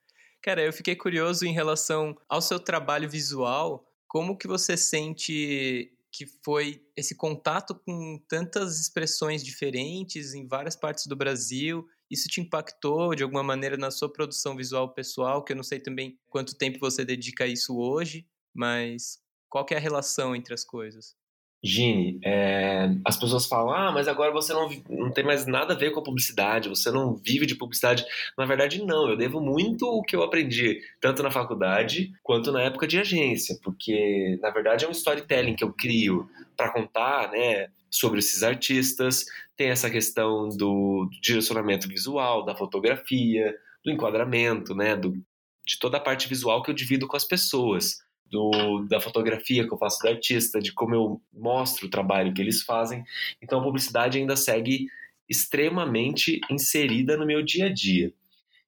Cara, eu fiquei curioso em relação ao seu trabalho visual. Como que você sente que foi esse contato com tantas expressões diferentes em várias partes do Brasil? Isso te impactou de alguma maneira na sua produção visual pessoal? Que eu não sei também quanto tempo você dedica a isso hoje, mas qual é a relação entre as coisas? Gini, é, as pessoas falam, ah, mas agora você não, não tem mais nada a ver com a publicidade, você não vive de publicidade. Na verdade, não, eu devo muito o que eu aprendi, tanto na faculdade quanto na época de agência, porque, na verdade, é um storytelling que eu crio para contar, né, sobre esses artistas, tem essa questão do, do direcionamento visual, da fotografia, do enquadramento, né, do, de toda a parte visual que eu divido com as pessoas do, da fotografia que eu faço do artista, de como eu mostro o trabalho que eles fazem. Então a publicidade ainda segue extremamente inserida no meu dia a dia.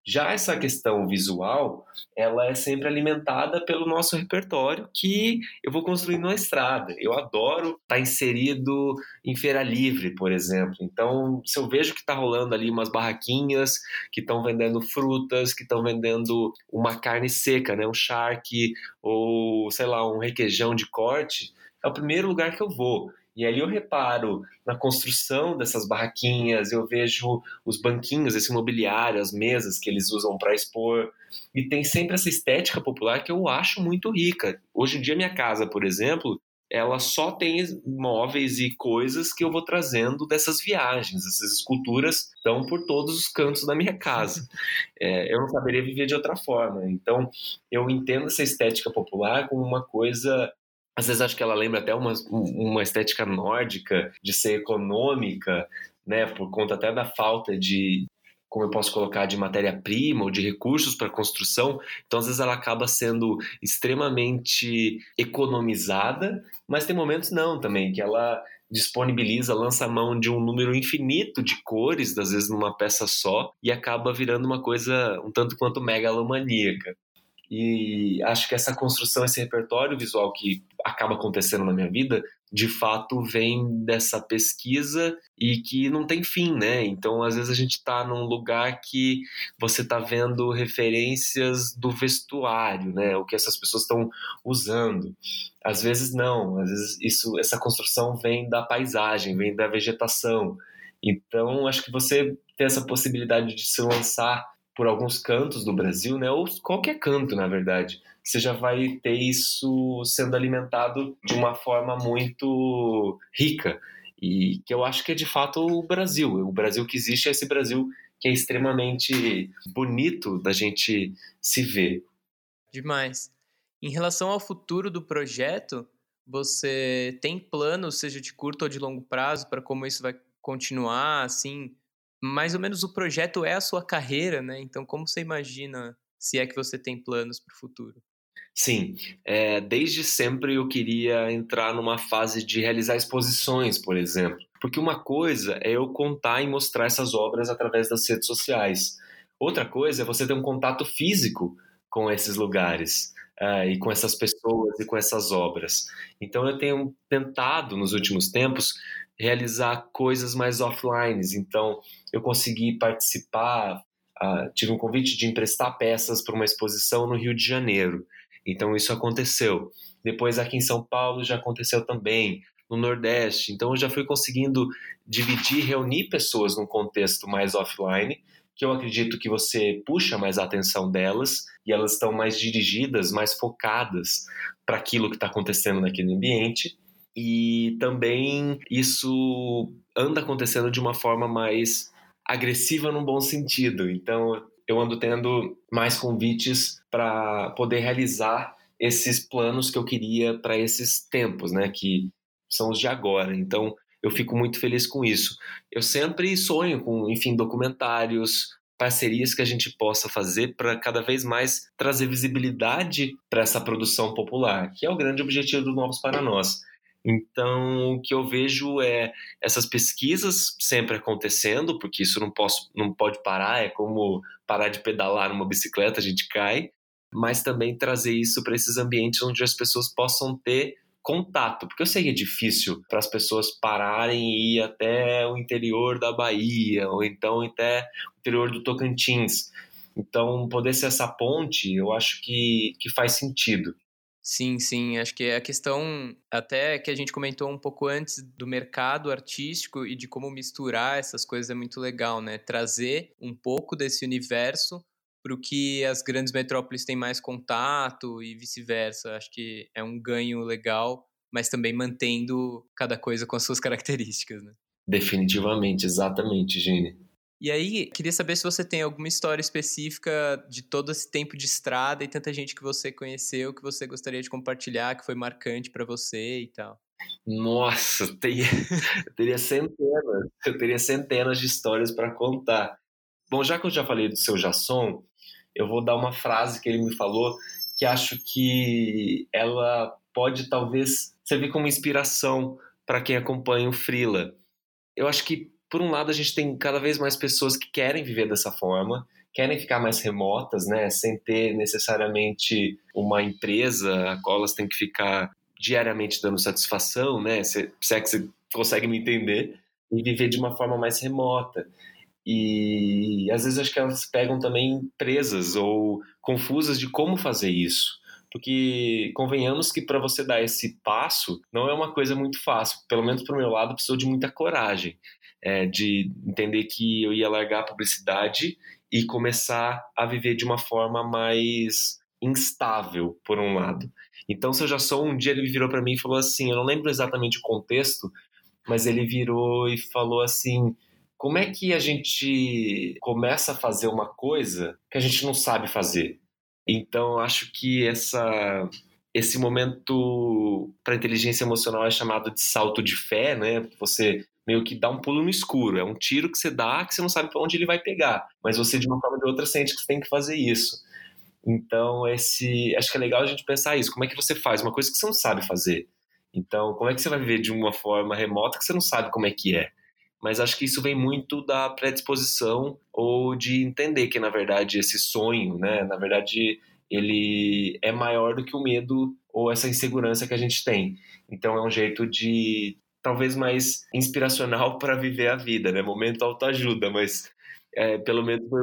Já essa questão visual, ela é sempre alimentada pelo nosso repertório que eu vou construindo na estrada. Eu adoro estar tá inserido em feira livre, por exemplo. Então, se eu vejo que está rolando ali umas barraquinhas que estão vendendo frutas, que estão vendendo uma carne seca, né, um charque ou sei lá um requeijão de corte, é o primeiro lugar que eu vou. E ali eu reparo na construção dessas barraquinhas, eu vejo os banquinhos, esse mobiliário, as mesas que eles usam para expor. E tem sempre essa estética popular que eu acho muito rica. Hoje em dia, minha casa, por exemplo, ela só tem móveis e coisas que eu vou trazendo dessas viagens. Essas esculturas estão por todos os cantos da minha casa. É, eu não saberia viver de outra forma. Então, eu entendo essa estética popular como uma coisa às vezes acho que ela lembra até uma, uma estética nórdica, de ser econômica, né, por conta até da falta de, como eu posso colocar, de matéria-prima ou de recursos para construção. Então, às vezes, ela acaba sendo extremamente economizada, mas tem momentos não também, que ela disponibiliza, lança a mão de um número infinito de cores, às vezes numa peça só, e acaba virando uma coisa um tanto quanto megalomaníaca. E acho que essa construção, esse repertório visual que acaba acontecendo na minha vida, de fato vem dessa pesquisa e que não tem fim, né? Então, às vezes a gente está num lugar que você está vendo referências do vestuário, né? O que essas pessoas estão usando. Às vezes não, às vezes isso, essa construção vem da paisagem, vem da vegetação. Então, acho que você tem essa possibilidade de se lançar por alguns cantos do Brasil, né, ou qualquer canto, na verdade, você já vai ter isso sendo alimentado de uma forma muito rica e que eu acho que é de fato o Brasil. O Brasil que existe é esse Brasil que é extremamente bonito da gente se ver. Demais. Em relação ao futuro do projeto, você tem planos, seja de curto ou de longo prazo, para como isso vai continuar, assim, mais ou menos o projeto é a sua carreira, né? Então, como você imagina, se é que você tem planos para o futuro? Sim, é, desde sempre eu queria entrar numa fase de realizar exposições, por exemplo. Porque uma coisa é eu contar e mostrar essas obras através das redes sociais. Outra coisa é você ter um contato físico com esses lugares. Uh, e com essas pessoas e com essas obras. Então eu tenho tentado nos últimos tempos realizar coisas mais offline. Então, eu consegui participar, uh, tive um convite de emprestar peças para uma exposição no Rio de Janeiro. Então, isso aconteceu. Depois, aqui em São Paulo, já aconteceu também, no Nordeste. Então, eu já fui conseguindo dividir, reunir pessoas num contexto mais offline, que eu acredito que você puxa mais a atenção delas e elas estão mais dirigidas, mais focadas para aquilo que está acontecendo naquele ambiente e também isso anda acontecendo de uma forma mais agressiva num bom sentido. Então, eu ando tendo mais convites para poder realizar esses planos que eu queria para esses tempos, né, que são os de agora. Então, eu fico muito feliz com isso. Eu sempre sonho com, enfim, documentários, parcerias que a gente possa fazer para cada vez mais trazer visibilidade para essa produção popular, que é o grande objetivo do Novos para Nós. Então, o que eu vejo é essas pesquisas sempre acontecendo, porque isso não, posso, não pode parar, é como parar de pedalar numa bicicleta, a gente cai, mas também trazer isso para esses ambientes onde as pessoas possam ter contato, porque eu sei que é difícil para as pessoas pararem e ir até o interior da Bahia, ou então até o interior do Tocantins. Então, poder ser essa ponte, eu acho que, que faz sentido. Sim, sim. Acho que é a questão, até que a gente comentou um pouco antes, do mercado artístico e de como misturar essas coisas é muito legal, né? Trazer um pouco desse universo para o que as grandes metrópoles têm mais contato e vice-versa. Acho que é um ganho legal, mas também mantendo cada coisa com as suas características, né? Definitivamente, exatamente, Gene. E aí, queria saber se você tem alguma história específica de todo esse tempo de estrada e tanta gente que você conheceu que você gostaria de compartilhar, que foi marcante para você e tal. Nossa, eu teria, eu teria centenas, eu teria centenas de histórias para contar. Bom, já que eu já falei do seu Jasson, eu vou dar uma frase que ele me falou que acho que ela pode talvez servir como inspiração para quem acompanha o Frila. Eu acho que por um lado, a gente tem cada vez mais pessoas que querem viver dessa forma, querem ficar mais remotas, né, sem ter necessariamente uma empresa a qual elas têm que ficar diariamente dando satisfação, né, se, se é que você consegue me entender, e viver de uma forma mais remota. E às vezes acho que elas pegam também presas ou confusas de como fazer isso. porque convenhamos que para você dar esse passo não é uma coisa muito fácil. Pelo menos para o meu lado, precisou de muita coragem, é, de entender que eu ia largar a publicidade e começar a viver de uma forma mais instável, por um lado. Então, se eu já sou, um dia ele virou para mim e falou assim: eu não lembro exatamente o contexto, mas ele virou e falou assim: como é que a gente começa a fazer uma coisa que a gente não sabe fazer? Então, acho que essa esse momento para inteligência emocional é chamado de salto de fé, né? Você meio que dá um pulo no escuro, é um tiro que você dá que você não sabe para onde ele vai pegar, mas você de uma forma ou de outra sente que você tem que fazer isso. Então, esse, acho que é legal a gente pensar isso, como é que você faz uma coisa que você não sabe fazer? Então, como é que você vai viver de uma forma remota que você não sabe como é que é? Mas acho que isso vem muito da predisposição ou de entender que, na verdade, esse sonho, né, na verdade, ele é maior do que o medo ou essa insegurança que a gente tem. Então, é um jeito de talvez mais inspiracional para viver a vida, né? Momento autoajuda, mas é, pelo menos foi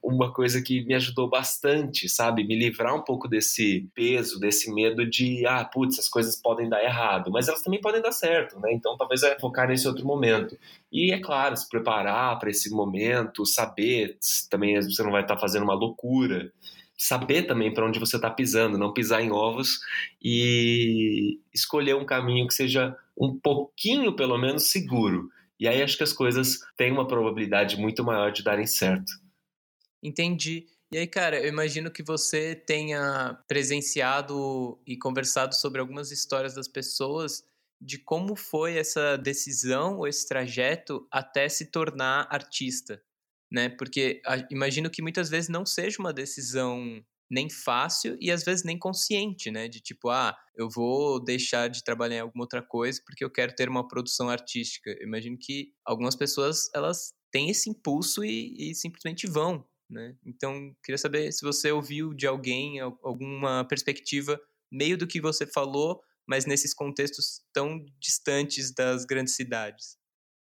uma coisa que me ajudou bastante, sabe? Me livrar um pouco desse peso, desse medo de, ah, putz, as coisas podem dar errado, mas elas também podem dar certo, né? Então talvez é focar nesse outro momento. E é claro, se preparar para esse momento, saber, também você não vai estar tá fazendo uma loucura, saber também para onde você está pisando, não pisar em ovos e escolher um caminho que seja um pouquinho, pelo menos, seguro. E aí acho que as coisas têm uma probabilidade muito maior de darem certo. Entendi. E aí, cara, eu imagino que você tenha presenciado e conversado sobre algumas histórias das pessoas de como foi essa decisão ou esse trajeto até se tornar artista, né? Porque a, imagino que muitas vezes não seja uma decisão nem fácil e às vezes nem consciente, né? De tipo, ah, eu vou deixar de trabalhar em alguma outra coisa porque eu quero ter uma produção artística. Eu imagino que algumas pessoas elas têm esse impulso e, e simplesmente vão, né? Então, queria saber se você ouviu de alguém alguma perspectiva meio do que você falou, mas nesses contextos tão distantes das grandes cidades.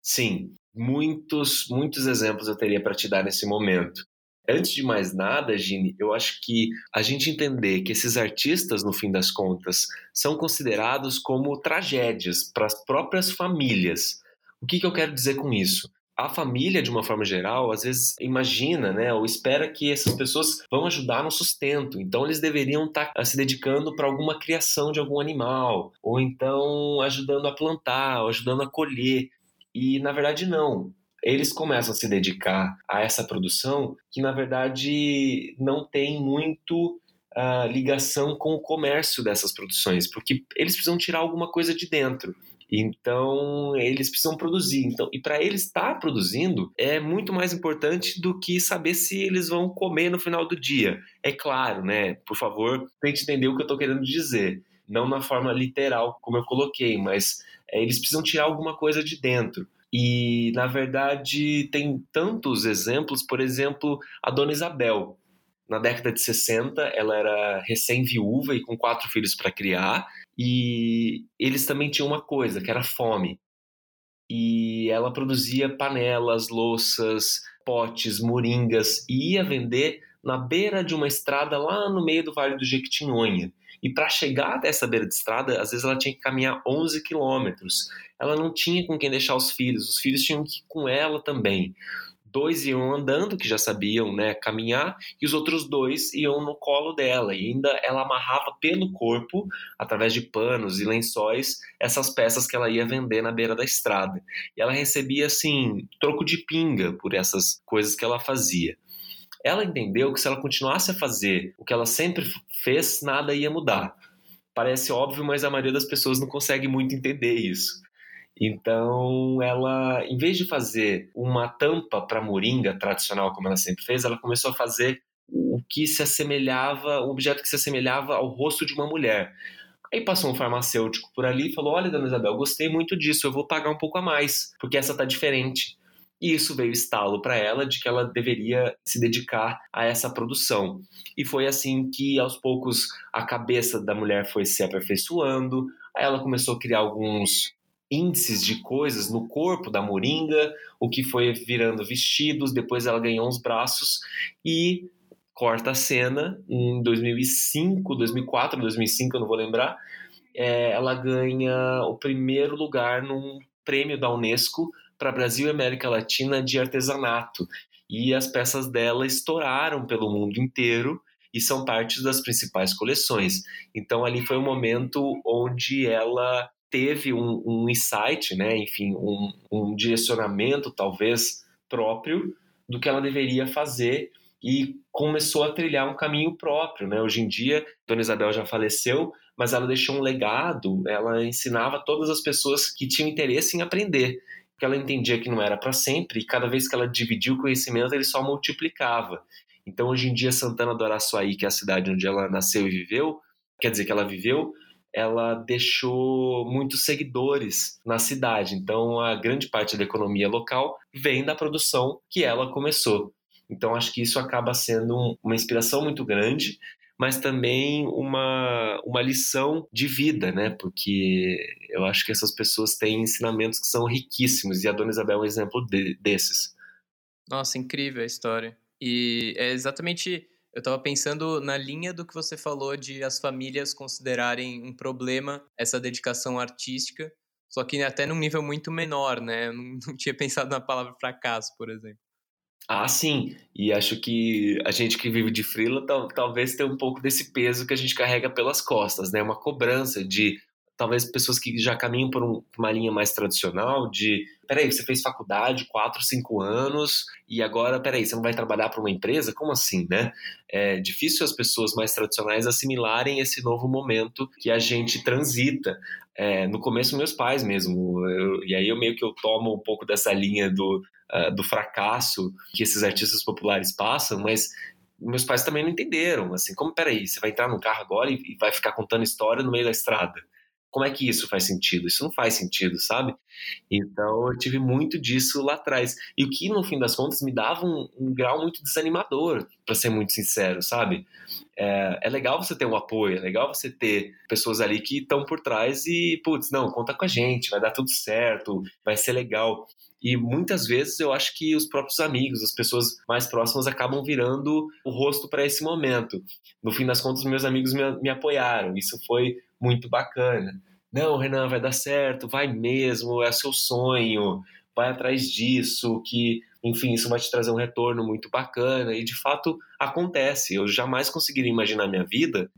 Sim, muitos, muitos exemplos eu teria para te dar nesse momento. Antes de mais nada, Gini, eu acho que a gente entender que esses artistas, no fim das contas, são considerados como tragédias para as próprias famílias. O que, que eu quero dizer com isso? a família, de uma forma geral, às vezes imagina, né, ou espera que essas pessoas vão ajudar no sustento. Então, eles deveriam estar tá, se dedicando para alguma criação de algum animal, ou então ajudando a plantar, ou ajudando a colher. E, na verdade, não eles começam a se dedicar a essa produção que, na verdade, não tem muito uh, ligação com o comércio dessas produções, porque eles precisam tirar alguma coisa de dentro. Então, eles precisam produzir. Então, e para eles estar tá produzindo é muito mais importante do que saber se eles vão comer no final do dia. É claro, né? Por favor, tente entender o que eu estou querendo dizer. Não na forma literal, como eu coloquei, mas é, eles precisam tirar alguma coisa de dentro. E, na verdade, tem tantos exemplos, por exemplo, a Dona Isabel. Na década de 60, ela era recém-viúva e com quatro filhos para criar, e eles também tinham uma coisa, que era fome. E ela produzia panelas, louças, potes, moringas, e ia vender na beira de uma estrada lá no meio do Vale do Jequitinhonha. E para chegar até essa beira de estrada, às vezes ela tinha que caminhar 11 quilômetros ela não tinha com quem deixar os filhos, os filhos tinham que ir com ela também. Dois iam andando, que já sabiam né, caminhar, e os outros dois iam no colo dela. E ainda ela amarrava pelo corpo, através de panos e lençóis, essas peças que ela ia vender na beira da estrada. E ela recebia, assim, troco de pinga por essas coisas que ela fazia. Ela entendeu que se ela continuasse a fazer o que ela sempre fez, nada ia mudar. Parece óbvio, mas a maioria das pessoas não consegue muito entender isso. Então, ela, em vez de fazer uma tampa para moringa tradicional, como ela sempre fez, ela começou a fazer o que se assemelhava, um objeto que se assemelhava ao rosto de uma mulher. Aí passou um farmacêutico por ali e falou: Olha, dona Isabel, gostei muito disso, eu vou pagar um pouco a mais, porque essa tá diferente. E isso veio estalo para ela de que ela deveria se dedicar a essa produção. E foi assim que, aos poucos, a cabeça da mulher foi se aperfeiçoando, ela começou a criar alguns índices de coisas no corpo da moringa, o que foi virando vestidos, depois ela ganhou uns braços e corta a cena em 2005, 2004, 2005, eu não vou lembrar. É, ela ganha o primeiro lugar num prêmio da Unesco para Brasil e América Latina de artesanato. E as peças dela estouraram pelo mundo inteiro e são partes das principais coleções. Então ali foi um momento onde ela teve um, um insight, né? enfim, um, um direcionamento talvez próprio do que ela deveria fazer e começou a trilhar um caminho próprio, né? Hoje em dia, Dona Isabel já faleceu, mas ela deixou um legado, ela ensinava todas as pessoas que tinham interesse em aprender, porque ela entendia que não era para sempre e cada vez que ela dividia o conhecimento, ele só multiplicava. Então, hoje em dia, Santana do Araçuaí, que é a cidade onde ela nasceu e viveu, quer dizer que ela viveu, ela deixou muitos seguidores na cidade. Então, a grande parte da economia local vem da produção que ela começou. Então, acho que isso acaba sendo uma inspiração muito grande, mas também uma, uma lição de vida, né? Porque eu acho que essas pessoas têm ensinamentos que são riquíssimos e a Dona Isabel é um exemplo de, desses. Nossa, incrível a história. E é exatamente. Eu estava pensando na linha do que você falou de as famílias considerarem um problema essa dedicação artística, só que até num nível muito menor, né? Eu não, não tinha pensado na palavra fracasso, por exemplo. Ah, sim. E acho que a gente que vive de freela tal, talvez tenha um pouco desse peso que a gente carrega pelas costas, né? Uma cobrança de talvez pessoas que já caminham por, um, uma linha mais tradicional de peraí, você fez faculdade quatro, cinco anos e agora, peraí, você não vai trabalhar para uma empresa? Como assim, né? É difícil as pessoas mais tradicionais assimilarem esse novo momento que a gente transita. É, no começo, meus pais mesmo, eu, e aí eu meio que eu tomo um pouco dessa linha do, uh, do fracasso que esses artistas populares passam, mas meus pais também não entenderam, assim, como, peraí, você vai entrar num carro agora e, e vai ficar contando história no meio da estrada? Como é que isso faz sentido? Isso não faz sentido, sabe? Então eu tive muito disso lá atrás. E o que, no fim das contas, me dava um, um grau muito desanimador, para ser muito sincero, sabe? É, é, legal você ter um apoio, é legal você ter pessoas ali que estão por trás e, putz, não, conta com a gente, vai dar tudo certo, vai ser legal. E muitas vezes eu acho que os próprios amigos, as pessoas mais próximas, acabam virando o rosto para esse momento. No fim das contas, meus amigos me, me apoiaram. Isso foi muito bacana. Não, Renan, vai dar certo, vai mesmo, é seu sonho, vai atrás disso, que, enfim, isso vai te trazer um retorno muito bacana. E de fato acontece. Eu jamais conseguiria imaginar minha vida.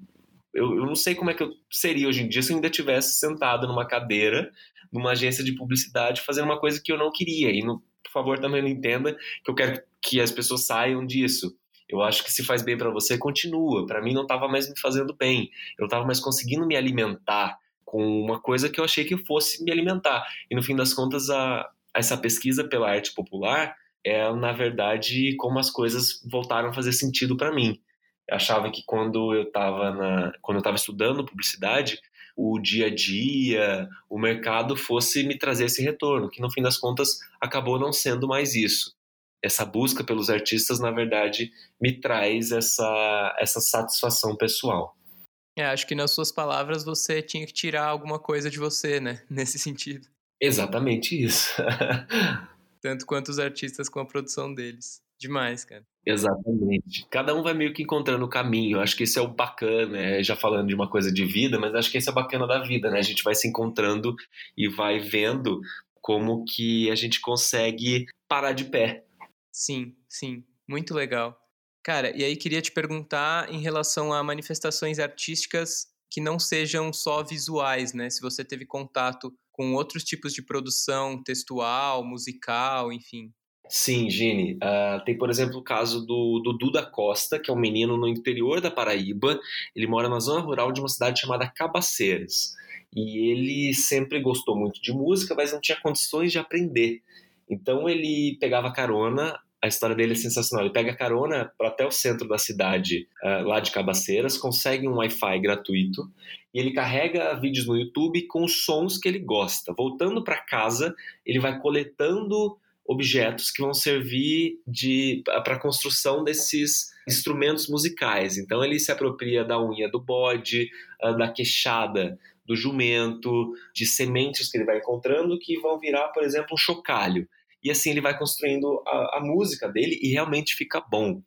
Eu, eu não sei como é que eu seria hoje em dia se eu ainda tivesse sentado numa cadeira, numa agência de publicidade, fazendo uma coisa que eu não queria. E, no, por favor, também não entenda que eu quero que as pessoas saiam disso. Eu acho que se faz bem para você, continua. Para mim não estava mais me fazendo bem. Eu estava mais conseguindo me alimentar com uma coisa que eu achei que fosse me alimentar. E no fim das contas, a, essa pesquisa pela arte popular é, na verdade, como as coisas voltaram a fazer sentido para mim. Eu achava que quando eu estava quando eu estava estudando publicidade, o dia a dia, o mercado fosse me trazer esse retorno, que no fim das contas acabou não sendo mais isso essa busca pelos artistas, na verdade, me traz essa, essa satisfação pessoal. É, acho que nas suas palavras você tinha que tirar alguma coisa de você, né? Nesse sentido. Exatamente isso. Tanto quanto os artistas com a produção deles. Demais, cara. Exatamente. Cada um vai meio que encontrando o caminho. Acho que esse é o bacana, é, já falando de uma coisa de vida, mas acho que esse é o bacana da vida, né? A gente vai se encontrando e vai vendo como que a gente consegue parar de pé, Sim, sim, muito legal. Cara, e aí queria te perguntar em relação a manifestações artísticas que não sejam só visuais, né? Se você teve contato com outros tipos de produção textual, musical, enfim. Sim, Gini. Uh, tem, por exemplo, o caso do, do Duda Costa, que é um menino no interior da Paraíba. Ele mora na zona rural de uma cidade chamada Cabaceiras. E ele sempre gostou muito de música, mas não tinha condições de aprender. Então ele pegava carona a história dele é sensacional. Ele pega carona para até o centro da cidade, uh, lá de Cabaceiras, consegue um Wi-Fi gratuito e ele carrega vídeos no YouTube com os sons que ele gosta. Voltando para casa, ele vai coletando objetos que vão servir para a construção desses instrumentos musicais. Então ele se apropria da unha do bode, uh, da queixada do jumento, de sementes que ele vai encontrando que vão virar, por exemplo, um chocalho e assim ele vai construindo a, a música dele e realmente fica bom.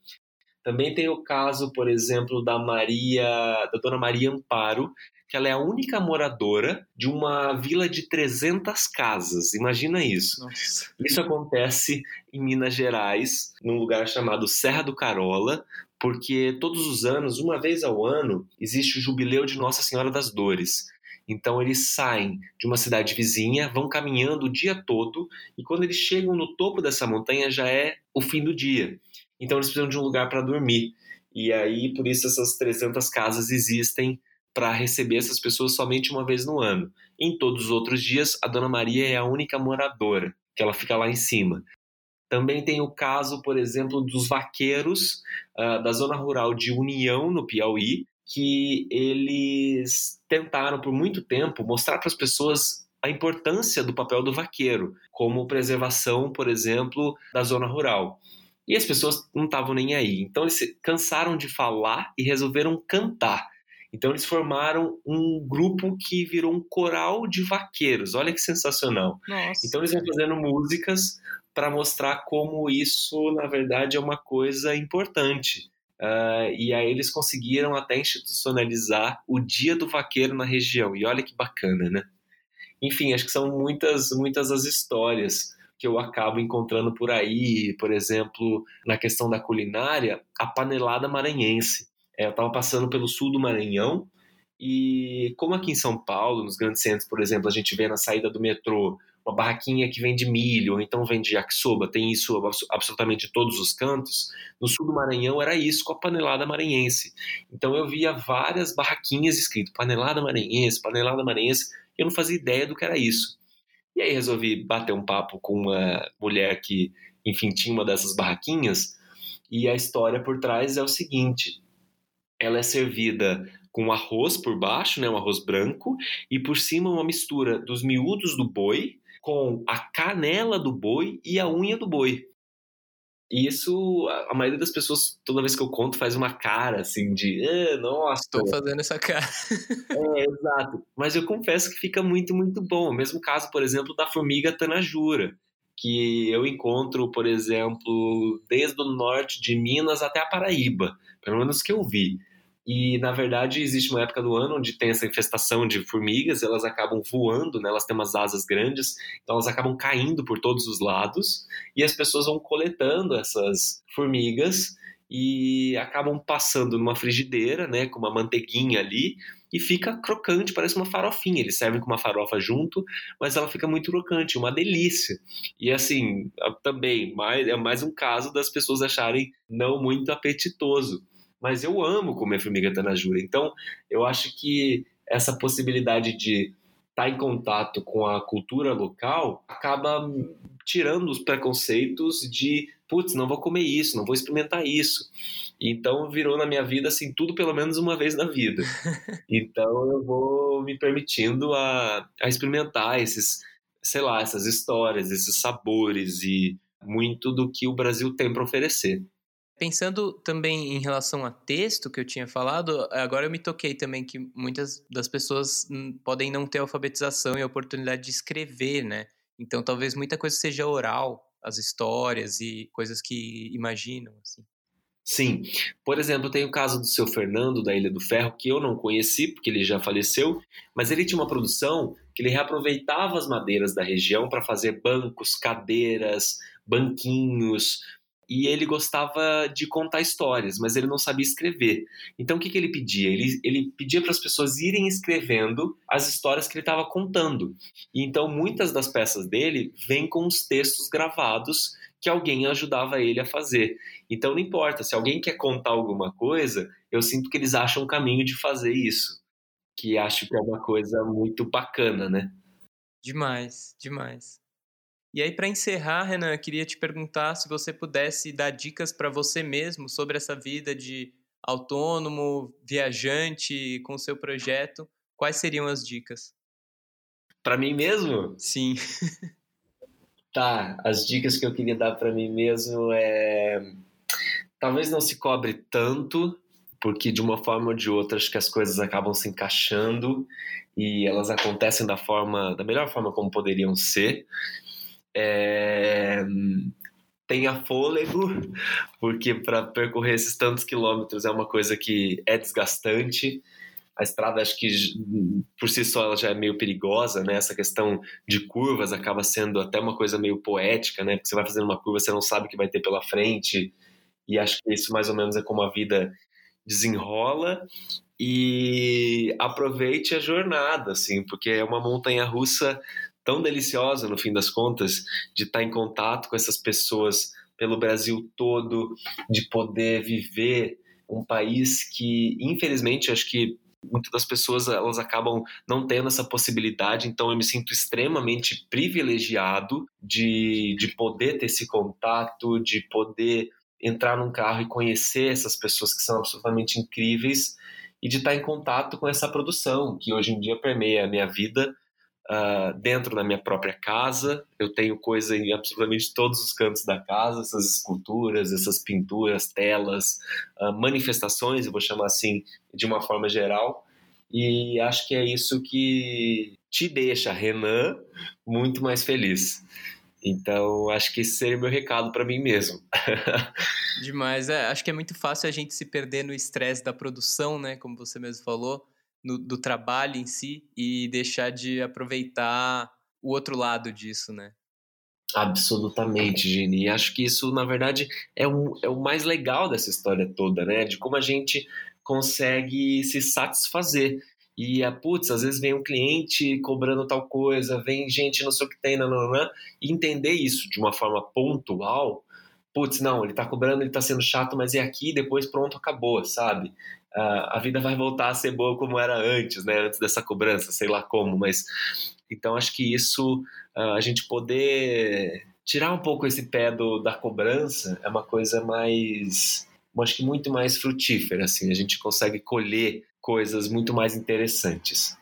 Também tem o caso, por exemplo, da Maria, da Dona Maria Amparo, que ela é a única moradora de uma vila de 300 casas. Imagina isso. Nossa. Isso acontece em Minas Gerais, num lugar chamado Serra do Carola, porque todos os anos, uma vez ao ano, existe o jubileu de Nossa Senhora das Dores. Então eles saem de uma cidade vizinha, vão caminhando o dia todo e quando eles chegam no topo dessa montanha já é o fim do dia. Então eles precisam de um lugar para dormir. E aí por isso essas 300 casas existem para receber essas pessoas somente uma vez no ano. Em todos os outros dias, a Dona Maria é a única moradora, que ela fica lá em cima. Também tem o caso, por exemplo, dos vaqueiros uh, da zona rural de União, no Piauí, que eles tentaram por muito tempo mostrar para as pessoas a importância do papel do vaqueiro, como preservação, por exemplo, da zona rural. E as pessoas não estavam nem aí. Então eles cansaram de falar e resolveram cantar. Então eles formaram um grupo que virou um coral de vaqueiros. Olha que sensacional. Nossa. Então eles vão fazendo músicas para mostrar como isso, na verdade, é uma coisa importante. Uh, e aí eles conseguiram até institucionalizar o Dia do Vaqueiro na região. E olha que bacana, né? Enfim, acho que são muitas, muitas as histórias que eu acabo encontrando por aí. Por exemplo, na questão da culinária, a panelada maranhense. É, eu estava passando pelo sul do Maranhão e como aqui em São Paulo, nos grandes centros, por exemplo, a gente vê na saída do metrô uma barraquinha que vende milho, ou então vende yakisoba, tem isso absolutamente de todos os cantos. No sul do Maranhão era isso com a panelada maranhense. Então eu via várias barraquinhas escrito panelada maranhense, panelada maranhense, e eu não fazia ideia do que era isso. E aí resolvi bater um papo com uma mulher que, enfim, tinha uma dessas barraquinhas, e a história por trás é o seguinte: ela é servida com arroz por baixo, né, um arroz branco, e por cima uma mistura dos miúdos do boi, com a canela do boi e a unha do boi. E isso, a maioria das pessoas, toda vez que eu conto, faz uma cara assim de, ah, nossa. Estou fazendo essa cara. é, exato. Mas eu confesso que fica muito, muito bom. O mesmo caso, por exemplo, da formiga tanajura, que eu encontro, por exemplo, desde o norte de Minas até a Paraíba, pelo menos que eu vi. E, na verdade, existe uma época do ano onde tem essa infestação de formigas, elas acabam voando, né? elas têm umas asas grandes, então elas acabam caindo por todos os lados, e as pessoas vão coletando essas formigas e acabam passando numa frigideira, né, com uma manteiguinha ali, e fica crocante, parece uma farofinha. Eles servem com uma farofa junto, mas ela fica muito crocante, uma delícia. E assim, também, mais, é mais um caso das pessoas acharem não muito apetitoso mas eu amo comer formiga tanajura. Então, eu acho que essa possibilidade de estar tá em contato com a cultura local acaba tirando os preconceitos de, putz, não vou comer isso, não vou experimentar isso. Então virou na minha vida assim tudo pelo menos uma vez na vida. Então eu vou me permitindo a, a experimentar esses, sei lá, essas histórias, esses sabores e muito do que o Brasil tem para oferecer. Pensando também em relação a texto que eu tinha falado, agora eu me toquei também que muitas das pessoas podem não ter alfabetização e a oportunidade de escrever, né? Então talvez muita coisa seja oral, as histórias e coisas que imaginam, assim. Sim. Por exemplo, tem o caso do seu Fernando, da Ilha do Ferro, que eu não conheci, porque ele já faleceu, mas ele tinha uma produção que ele reaproveitava as madeiras da região para fazer bancos, cadeiras, banquinhos, e ele gostava de contar histórias, mas ele não sabia escrever. Então o que, que ele pedia? Ele, ele pedia para as pessoas irem escrevendo as histórias que ele estava contando. E então muitas das peças dele vêm com os textos gravados que alguém ajudava ele a fazer. Então não importa, se alguém quer contar alguma coisa, eu sinto que eles acham um caminho de fazer isso. Que acho que é uma coisa muito bacana, né? Demais, demais. E aí, para encerrar, Renan, eu queria te perguntar se você pudesse dar dicas para você mesmo sobre essa vida de autônomo, viajante com o seu projeto. Quais seriam as dicas? Para mim mesmo? Sim. tá, as dicas que eu queria dar para mim mesmo é talvez não se cobre tanto, porque de uma forma ou de outra acho que as coisas acabam se encaixando e elas acontecem da forma da melhor forma como poderiam ser. É... tenha fôlego, porque para percorrer esses tantos quilômetros é uma coisa que é desgastante. A estrada, acho que por si só ela já é meio perigosa, né? Essa questão de curvas acaba sendo até uma coisa meio poética, né? Porque você vai fazendo uma curva, você não sabe o que vai ter pela frente. E acho que isso mais ou menos é como a vida desenrola e aproveite a jornada, assim, porque é uma montanha russa tão deliciosa, no fim das contas, de estar em contato com essas pessoas pelo Brasil todo, de poder viver um país que, infelizmente, acho que muitas das pessoas elas acabam não tendo essa possibilidade, então eu me sinto extremamente privilegiado de, de poder ter esse contato, de poder entrar num carro e conhecer essas pessoas que são absolutamente incríveis e de estar em contato com essa produção que hoje em dia permeia a minha vida uh, dentro da minha própria casa. Eu tenho coisa em absolutamente todos os cantos da casa, essas esculturas, essas pinturas, telas, uh, manifestações, eu vou chamar assim, de uma forma geral. E acho que é isso que te deixa, Renan, muito mais feliz. Então, acho que esse seria meu recado para mim mesmo. Demais. É, acho que é muito fácil a gente se perder no estresse da produção, né? Como você mesmo falou no, do trabalho em si e deixar de aproveitar o outro lado disso, né? Absolutamente, Gini. E acho que isso, na verdade, é, um, é o mais legal dessa história toda, né? De como a gente consegue se satisfazer. E, a putz, às vezes vem um cliente cobrando tal coisa, vem gente não sei o que tem, não, e entender isso de uma forma pontual, putz, não, ele tá cobrando, ele tá sendo chato, mas é aqui, depois pronto, acabou, sabe? A vida vai voltar a ser boa como era antes, né? Antes dessa cobrança, sei lá como, mas então acho que isso a gente poder tirar um pouco esse pé do, da cobrança é uma coisa mais, acho que muito mais frutífera, assim, a gente consegue colher coisas muito mais interessantes.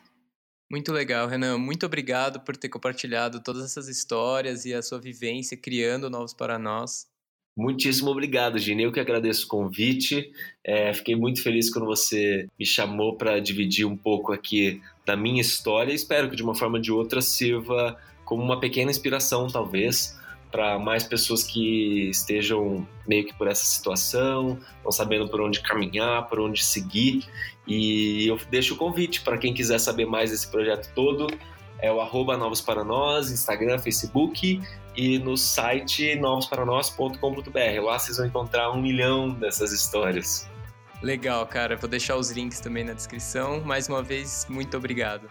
Muito legal, Renan. Muito obrigado por ter compartilhado todas essas histórias e a sua vivência criando novos para nós. Muitíssimo obrigado, Gine. Eu que agradeço o convite. É, fiquei muito feliz quando você me chamou para dividir um pouco aqui da minha história. Espero que de uma forma ou de outra sirva como uma pequena inspiração, talvez, para mais pessoas que estejam meio que por essa situação, não sabendo por onde caminhar, por onde seguir. E eu deixo o convite para quem quiser saber mais desse projeto todo. É o arroba Novos para Nós, Instagram, Facebook e no site novosparanós.com.br. Lá vocês vão encontrar um milhão dessas histórias. Legal, cara. Vou deixar os links também na descrição. Mais uma vez, muito obrigado.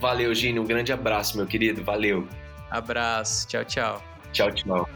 Valeu, Gini. Um grande abraço, meu querido. Valeu. Abraço. Tchau, tchau. Tchau, tchau.